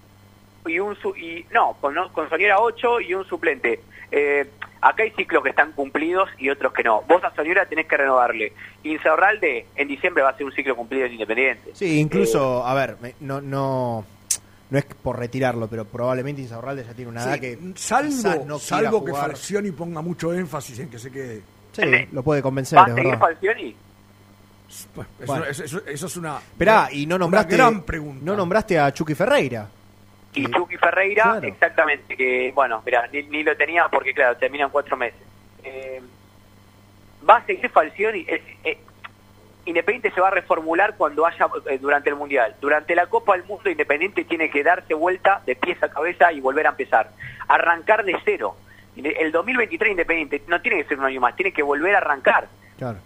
y un su- y no, con, con Soñora ocho y un suplente. Eh, acá hay ciclos que están cumplidos y otros que no. Vos a Soñora tenés que renovarle. Insaurralde en diciembre va a ser un ciclo cumplido en Independiente. Sí, incluso, a ver, no, no, no es por retirarlo, pero probablemente Insaurralde ya tiene una edad que salvo, no salvo que. Falcioni ponga mucho énfasis en que se quede. Sí, lo puede convencer, ¿Va a es seguir. Falcioni? Eso, Bueno. eso- eso- eso es una, Esperá, y no una nombraste, gran pregunta. no nombraste a Chucky Ferreira. Y Chucky Ferreira, Claro. exactamente, que bueno, mira, ni, ni lo tenía porque claro, terminan cuatro meses. Eh, va a seguir Falcioni. Eh, eh, Independiente se va a reformular cuando haya eh, durante el Mundial. Durante la Copa del Mundo Independiente tiene que darse vuelta de pies a cabeza y volver a empezar. Arrancar de cero. El 2023 Independiente no tiene que ser un año más, tiene que volver a arrancar Claro.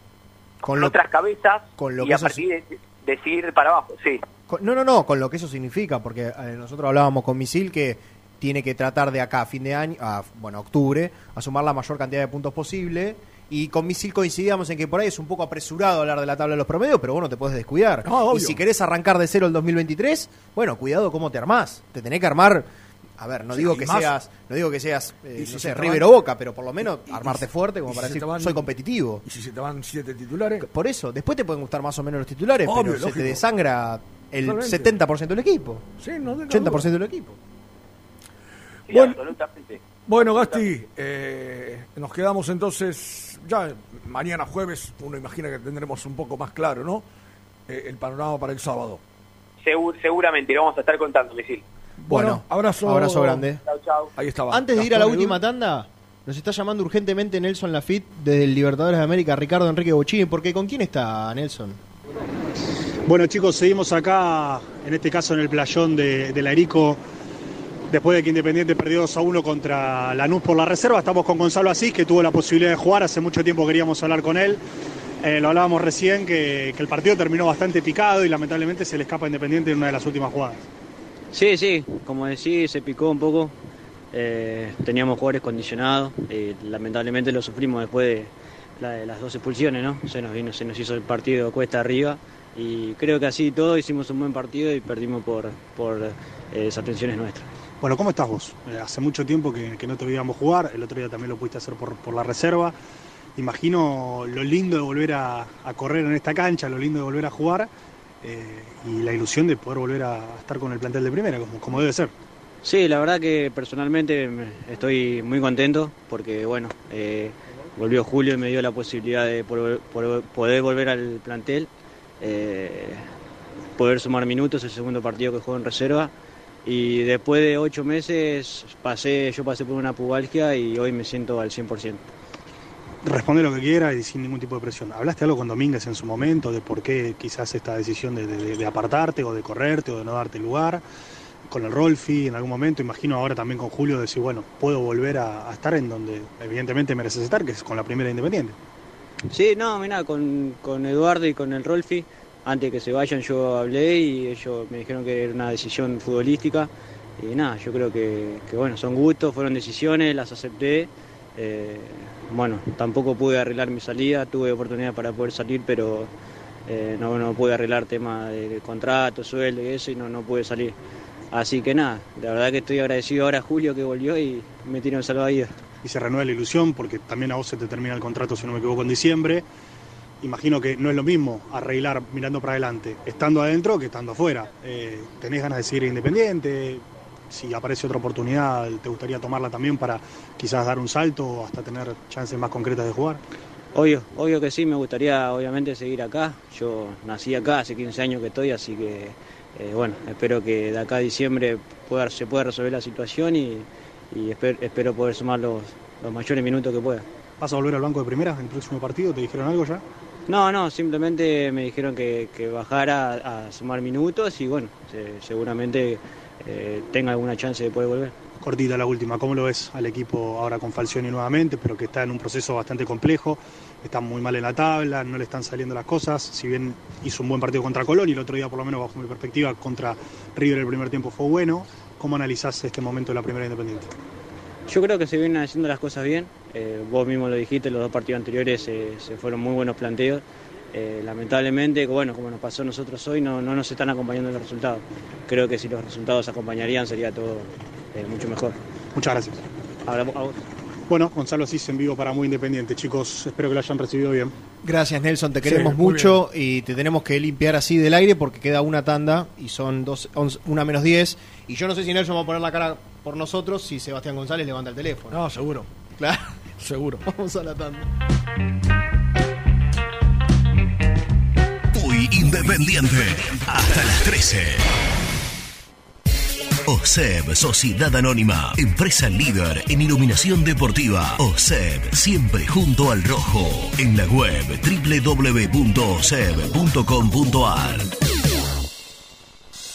con, Con lo, otras cabezas con lo y que a eso partir de, de seguir para abajo. Sí. Con- No, no, no, con lo que eso significa, porque eh, nosotros hablábamos con Misil que tiene que tratar de acá a fin de año, a, bueno, octubre, a sumar la mayor cantidad de puntos posible. Y con Misil coincidíamos en que por ahí es un poco apresurado hablar de la tabla de los promedios, pero bueno, te puedes descuidar. No, obvio. y si querés arrancar de cero el 2023, bueno, cuidado cómo te armás. Te tenés que armar. A ver, no Sí, digo que más- seas, no digo que seas, eh, no si sé, River van- o Boca, pero por lo menos y- armarte fuerte como para si decir, van- soy competitivo. Y si se te van siete titulares. Por eso, después te pueden gustar más o menos los titulares, Obvio, pero se te desangra el Totalmente. 70% del equipo. Sí, no tengo 80% del equipo. Sí, Bueno. absolutamente. Bueno, Gasti, eh, nos quedamos entonces, ya mañana jueves, uno imagina que tendremos un poco más claro, ¿no? Eh, el panorama para el sábado. Segur- seguramente, lo vamos a estar contando, Misil. Bueno, abrazo. Abrazo grande. Chau, chau. Ahí estaba. Antes de ir a la última tanda, nos está llamando urgentemente Nelson Lafitte desde el Libertadores de América, Ricardo Enrique Bochini, porque ¿con quién está Nelson? Bueno chicos, seguimos acá, en este caso en el playón de, de la Erico, después de que Independiente perdió 2 a 1 contra Lanús por la reserva. Estamos con Gonzalo Asís, que tuvo la posibilidad de jugar, hace mucho tiempo queríamos hablar con él. Eh, lo hablábamos recién, que, el partido terminó bastante picado y lamentablemente se le escapa Independiente en una de las últimas jugadas. Sí, sí, como decís, se picó un poco. Eh, teníamos jugadores condicionados. y lamentablemente lo sufrimos después de, la- de las dos expulsiones, ¿no? Se nos vino, se nos hizo el partido cuesta arriba. Y creo que así todo hicimos un buen partido y perdimos por, por eh, desatenciones nuestras. Bueno, ¿cómo estás vos? Eh, hace mucho tiempo que, no te veíamos jugar, el otro día también lo pudiste hacer por, la reserva. Imagino lo lindo de volver a, correr en esta cancha, lo lindo de volver a jugar eh, y la ilusión de poder volver a estar con el plantel de primera, como, debe ser. Sí, la verdad que personalmente me- estoy muy contento porque, bueno, eh, volvió Julio y me dio la posibilidad de poder volver al plantel, poder sumar minutos, el segundo partido que juego en reserva. Y después de ocho meses pasé, yo pasé por una pubalgia y hoy me siento al 100%. Responde lo que quiera y sin ningún tipo de presión. ¿Hablaste algo con Domínguez en su momento de por qué quizás esta decisión de, de- de apartarte o de correrte o de no darte lugar? Con el Rolfi en algún momento, imagino ahora también con Julio, decir, bueno, puedo volver a, a estar en donde evidentemente mereces estar, que es con la primera Independiente. Sí, no, mira, con, con Eduardo y con el Rolfi, antes que se vayan yo hablé y ellos me dijeron que era una decisión futbolística. Y nada, yo creo que, bueno, son gustos, fueron decisiones, las acepté. Eh, bueno, tampoco pude arreglar mi salida, tuve oportunidad para poder salir, pero eh, no, no pude arreglar temas de, de contrato, sueldo y eso, y no, no pude salir. Así que nada, la verdad que estoy agradecido ahora a Julio que volvió y me tiró en salvavidas. Y se renueva la ilusión porque también a vos se te termina el contrato, si no me equivoco, en diciembre. Imagino que no es lo mismo arreglar mirando para adelante, estando adentro que estando afuera. Eh, ¿Tenés ganas de seguir independiente? Si aparece otra oportunidad, ¿te gustaría tomarla también para quizás dar un salto o hasta tener chances más concretas de jugar? Obvio, obvio que sí, me gustaría obviamente seguir acá. Yo nací acá, hace 15 años que estoy, así que eh, bueno, espero que de acá a diciembre pueda, se pueda resolver la situación y, y esper- espero poder sumar los, los mayores minutos que pueda. ¿Vas a volver al banco de primeras en el próximo partido? ¿Te dijeron algo ya? No, no, simplemente me dijeron que, que bajara a sumar minutos y bueno, se- seguramente eh, tenga alguna chance de poder volver. Cortita la última, ¿cómo lo ves al equipo ahora con Falcioni nuevamente, pero que está en un proceso bastante complejo? Está muy mal en la tabla, no le están saliendo las cosas. Si bien hizo un buen partido contra Colón y el otro día, por lo menos bajo mi perspectiva, contra River el primer tiempo fue bueno, ¿cómo analizás este momento de la primera Independiente? Yo creo que se vienen haciendo las cosas bien. Eh, vos mismo lo dijiste, los dos partidos anteriores eh, se fueron muy buenos planteos. Eh, lamentablemente, bueno, como nos pasó a nosotros hoy, no, no nos están acompañando los resultados. Creo que si los resultados acompañarían sería todo eh, mucho mejor. Muchas gracias. Ahora, a vos. Bueno, Gonzalo Asís en vivo para Muy Independiente. Chicos, espero que lo hayan recibido bien. Gracias Nelson, te queremos mucho y te tenemos que limpiar así del aire porque queda una tanda y son dos, once- una menos 10 y yo no sé si Nelson va a poner la cara por nosotros si Sebastián González levanta el teléfono. No, seguro. Claro. Seguro. Vamos a la tanda. Muy independiente. Hasta las 13. OSEB, Sociedad Anónima, empresa líder en iluminación deportiva. OSEB, siempre junto al rojo. En la web www.oseb.com.ar.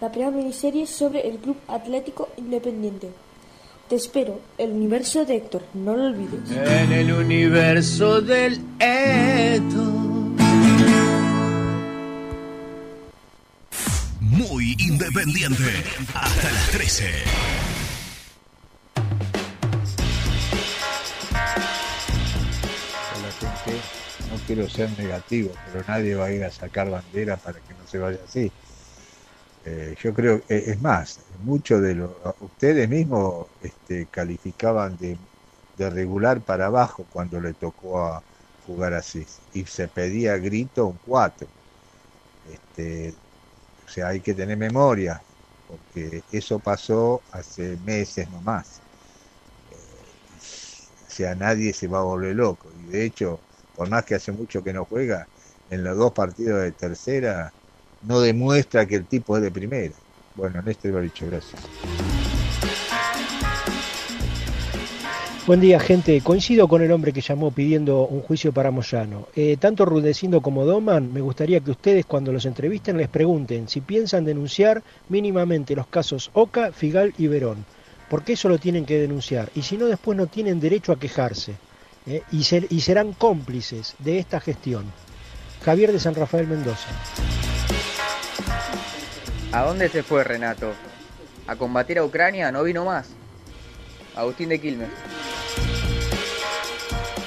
la primera miniserie sobre el Club Atlético Independiente. Te espero, el universo de Héctor, no lo olvides. En el universo del Eto. Muy independiente. Hasta las 13. Hola gente, no quiero ser negativo, pero nadie va a ir a sacar bandera para que no se vaya así. Eh, yo creo, eh, es más, muchos de los, ustedes mismos este, calificaban de, de regular para abajo cuando le tocó a jugar así, y se pedía grito un 4. Este, o sea, hay que tener memoria, porque eso pasó hace meses nomás. Eh, o sea, nadie se va a volver loco. Y de hecho, por más que hace mucho que no juega, en los dos partidos de tercera no demuestra que el tipo es de primera. Bueno, Néstor lo ha dicho, gracias. Buen día, gente. Coincido con el hombre que llamó pidiendo un juicio para Moyano. Eh, tanto Rudecindo como Doman, me gustaría que ustedes cuando los entrevisten les pregunten si piensan denunciar mínimamente los casos Oca, Figal y Verón. Porque eso lo tienen que denunciar. Y si no, después no tienen derecho a quejarse. eh, y, y serán cómplices de esta gestión. Javier de San Rafael Mendoza. ¿A dónde se fue Renato? ¿A combatir a Ucrania? No vino más. Agustín de Quilmes.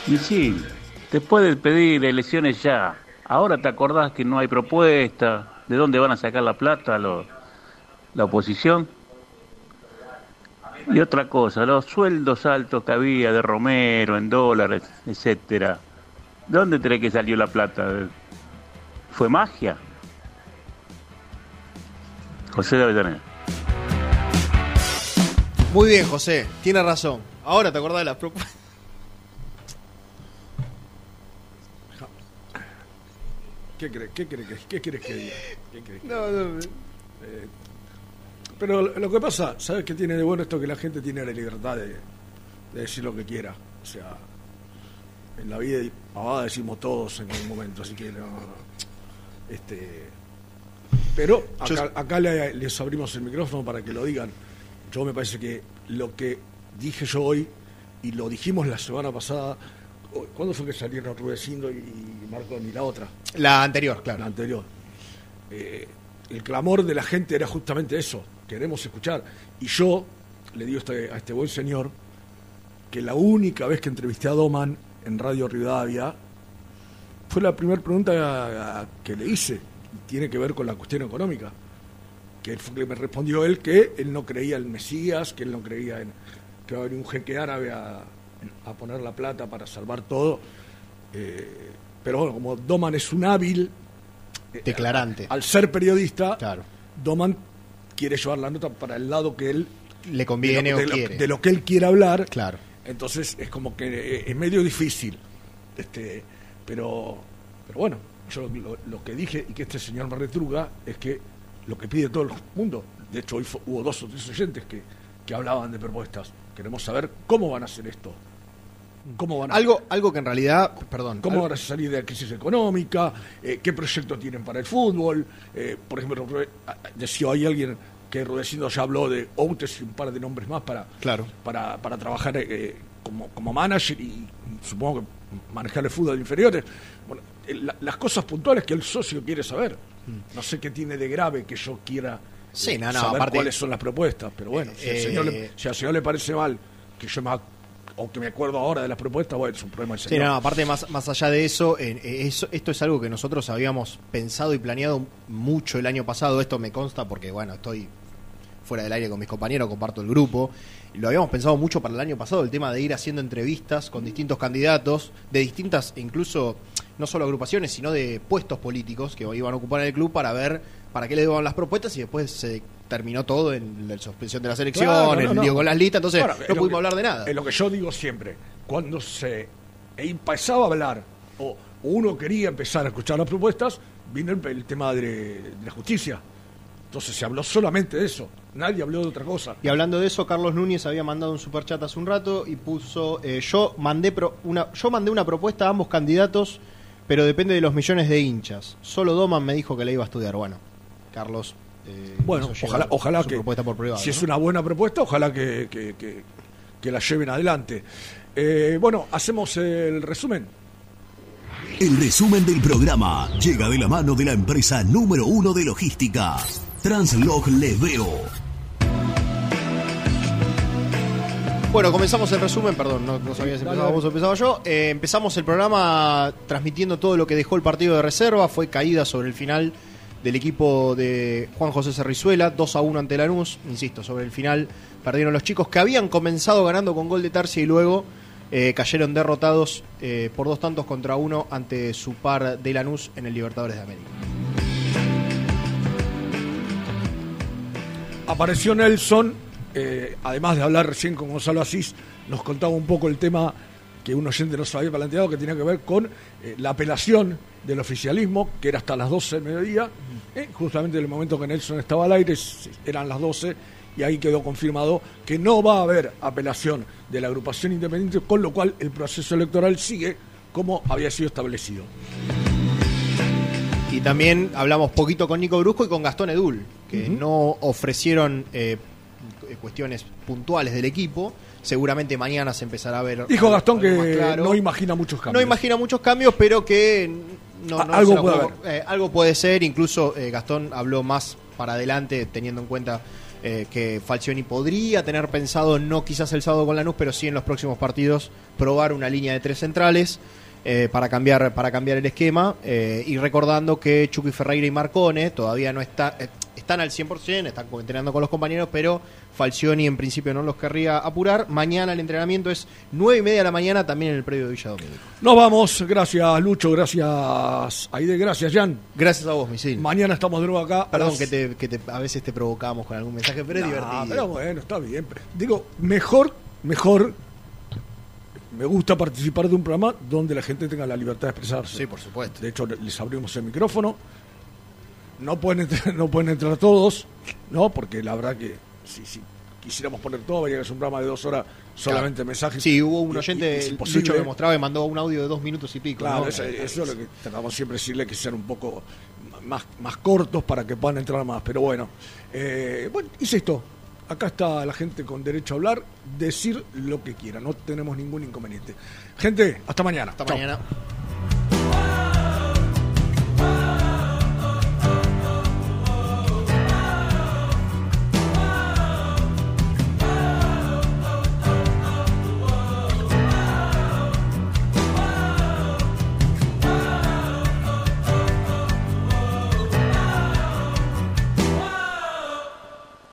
Y sí, después de pedir elecciones ya, ahora te acordás que no hay propuesta, de dónde van a sacar la plata la oposición. Y otra cosa, los sueldos altos que había de Romero en dólares, etcétera. ¿De dónde crees que salió la plata? ¿Fue magia? José de Avellaneda. Muy bien, José, tiene razón. Ahora te acordás de las propuestas. ¿Qué crees qué crees que, qué quieres que diga? ¿Qué crees que No, diga? no, Eh, pero lo que pasa, ¿sabes qué tiene de bueno esto? Que la gente tiene la libertad de, de decir lo que quiera. O sea, en la vida y pavada decimos todos en algún momento, así que no. Este, pero acá, acá le- les abrimos el micrófono para que lo digan. Yo me parece que lo que dije yo hoy y lo dijimos la semana pasada, ¿cuándo fue que salieron Rudecindo y Marco ni la otra? La anterior, claro. La anterior. Eh, el clamor de la gente era justamente eso, queremos escuchar. Y yo le digo a este, a este buen señor que la única vez que entrevisté a Doman en Radio Rivadavia fue la primera pregunta que le hice, y tiene que ver con la cuestión económica. Que fue que me respondió él que él no creía en Mesías, que él no creía en que va a venir un jeque árabe a, a poner la plata para salvar todo. Eh, pero bueno, como Doman es un hábil eh, Declarante. al ser periodista, Claro. Doman quiere llevar la nota para el lado que él Le conviene de lo, o de lo- quiere. de lo que él quiere hablar. Claro. Entonces es como que eh, es medio difícil. Este, pero, pero bueno, yo lo, lo que dije y que este señor me retruga es que lo que pide todo el mundo, de hecho hoy hubo dos o tres oyentes que, que hablaban de propuestas. Queremos saber cómo van a hacer esto. ¿Cómo van a Algo, algo que en realidad, perdón, ¿Cómo algo- van a salir de la crisis económica? Eh, ¿Qué proyecto tienen para el fútbol? Eh, por ejemplo, decía ahí alguien que Rudecindo ya habló de Outes y un par de nombres más para, Claro. para, para trabajar eh, como, como manager y supongo que manejar el fútbol inferiores. Eh, la- las cosas puntuales que el socio quiere saber. No sé qué tiene de grave que yo quiera. Sí, eh, no, no, saber aparte- cuáles son las propuestas, pero bueno, si, al Eh, señor le, si al señor le parece mal que yo me o que me acuerdo ahora de las propuestas, bueno, es un problema del Sí, señor. no, aparte más, más allá de eso, eh, eso, esto es algo que nosotros habíamos pensado y planeado mucho el año pasado, esto me consta porque, bueno, estoy fuera del aire con mis compañeros, comparto el grupo, lo habíamos pensado mucho para el año pasado, el tema de ir haciendo entrevistas con distintos candidatos, de distintas, incluso, no solo agrupaciones, sino de puestos políticos que iban a ocupar en el club para ver para qué le daban las propuestas y después se terminó todo en la suspensión de la selección, Claro, no, el no. lío con las listas, entonces no pudimos que- hablar de nada. Es lo que yo digo siempre. Cuando se empezaba a hablar o uno quería empezar a escuchar las propuestas, vino el, el tema de, de la justicia. Entonces se habló solamente de eso. Nadie habló de otra cosa. Y hablando de eso, Carlos Núñez había mandado un superchat hace un rato y puso, eh, yo mandé pro- una, yo mandé una propuesta a ambos candidatos, pero depende de los millones de hinchas. Solo Doman me dijo que la iba a estudiar. Bueno, Carlos. eh, Bueno, ojalá, ojalá su que propuesta por privado, si es una buena propuesta, ojalá que, que- que- que la lleven adelante. Eh, bueno, hacemos el resumen. El resumen del programa llega de la mano de la empresa número uno de logística, Translog Leveo. Bueno, comenzamos el resumen, perdón, no, no sabía si empezaba vos o empezaba yo. Eh, empezamos el programa transmitiendo todo lo que dejó el partido de reserva. Fue caída sobre el final del equipo de Juan José Cerrizuela, 2 a 1 ante Lanús. Insisto, sobre el final perdieron los chicos que habían comenzado ganando con gol de Tarsia y luego eh, cayeron derrotados eh, por dos tantos contra uno ante su par de Lanús en el Libertadores de América. Apareció Nelson, eh, además de hablar recién con Gonzalo Asís, nos contaba un poco el tema que un oyente nos había planteado que tenía que ver con eh, la apelación del oficialismo, que era hasta las 12 del mediodía, eh, justamente en el momento que Nelson estaba al aire, eran las 12, y ahí quedó confirmado que no va a haber apelación de la agrupación independiente, con lo cual el proceso electoral sigue como había sido establecido. Y también hablamos poquito con Nico Brusco y con Gastón Edul, que no ofrecieron eh, cuestiones puntuales del equipo. Seguramente mañana se empezará a ver. Dijo algo- Gastón que algo más claro. no imagina muchos cambios. No imagina muchos cambios, pero que no, algo puede eh, algo puede ser. Incluso eh, Gastón habló más para adelante, teniendo en cuenta eh, que Falcioni podría tener pensado, no quizás el sábado con Lanús, pero sí en los próximos partidos, probar una línea de tres centrales. eh, para cambiar para cambiar el esquema eh, y recordando que Chucky Ferreira y Marcone todavía no está están al 100%, están entrenando con los compañeros, pero Falcioni en principio no los querría apurar. Mañana el entrenamiento es 9 y media de la mañana también en el predio de Villa Domínico. Nos vamos, gracias Lucho, gracias Aide, gracias Jan. Gracias a vos, Misil. Mañana estamos de nuevo acá. Perdón las- que, te, que te- a veces te provocamos con algún mensaje, pero es divertido. pero bueno, está bien. Digo, mejor, mejor. Me gusta participar de un programa donde la gente tenga la libertad de expresarse. Sí, por supuesto. De hecho, les abrimos el micrófono. No pueden entrar, no pueden entrar todos, ¿no? Porque la verdad que si, si quisiéramos poner todo, vería que es un programa de dos horas solamente Claro. mensajes. Sí, hubo un Y- y- oyente, el imposible. Lucho que mostraba y mandó un audio de dos minutos y pico. Claro, ¿no? eso, eso es lo que tratamos siempre de decirle que sean un poco más, más cortos para que puedan entrar más. Pero bueno, eh, bueno, hice esto. Acá está la gente con derecho a hablar, decir lo que quiera, no tenemos ningún inconveniente. Gente, hasta mañana. Hasta Chau. mañana.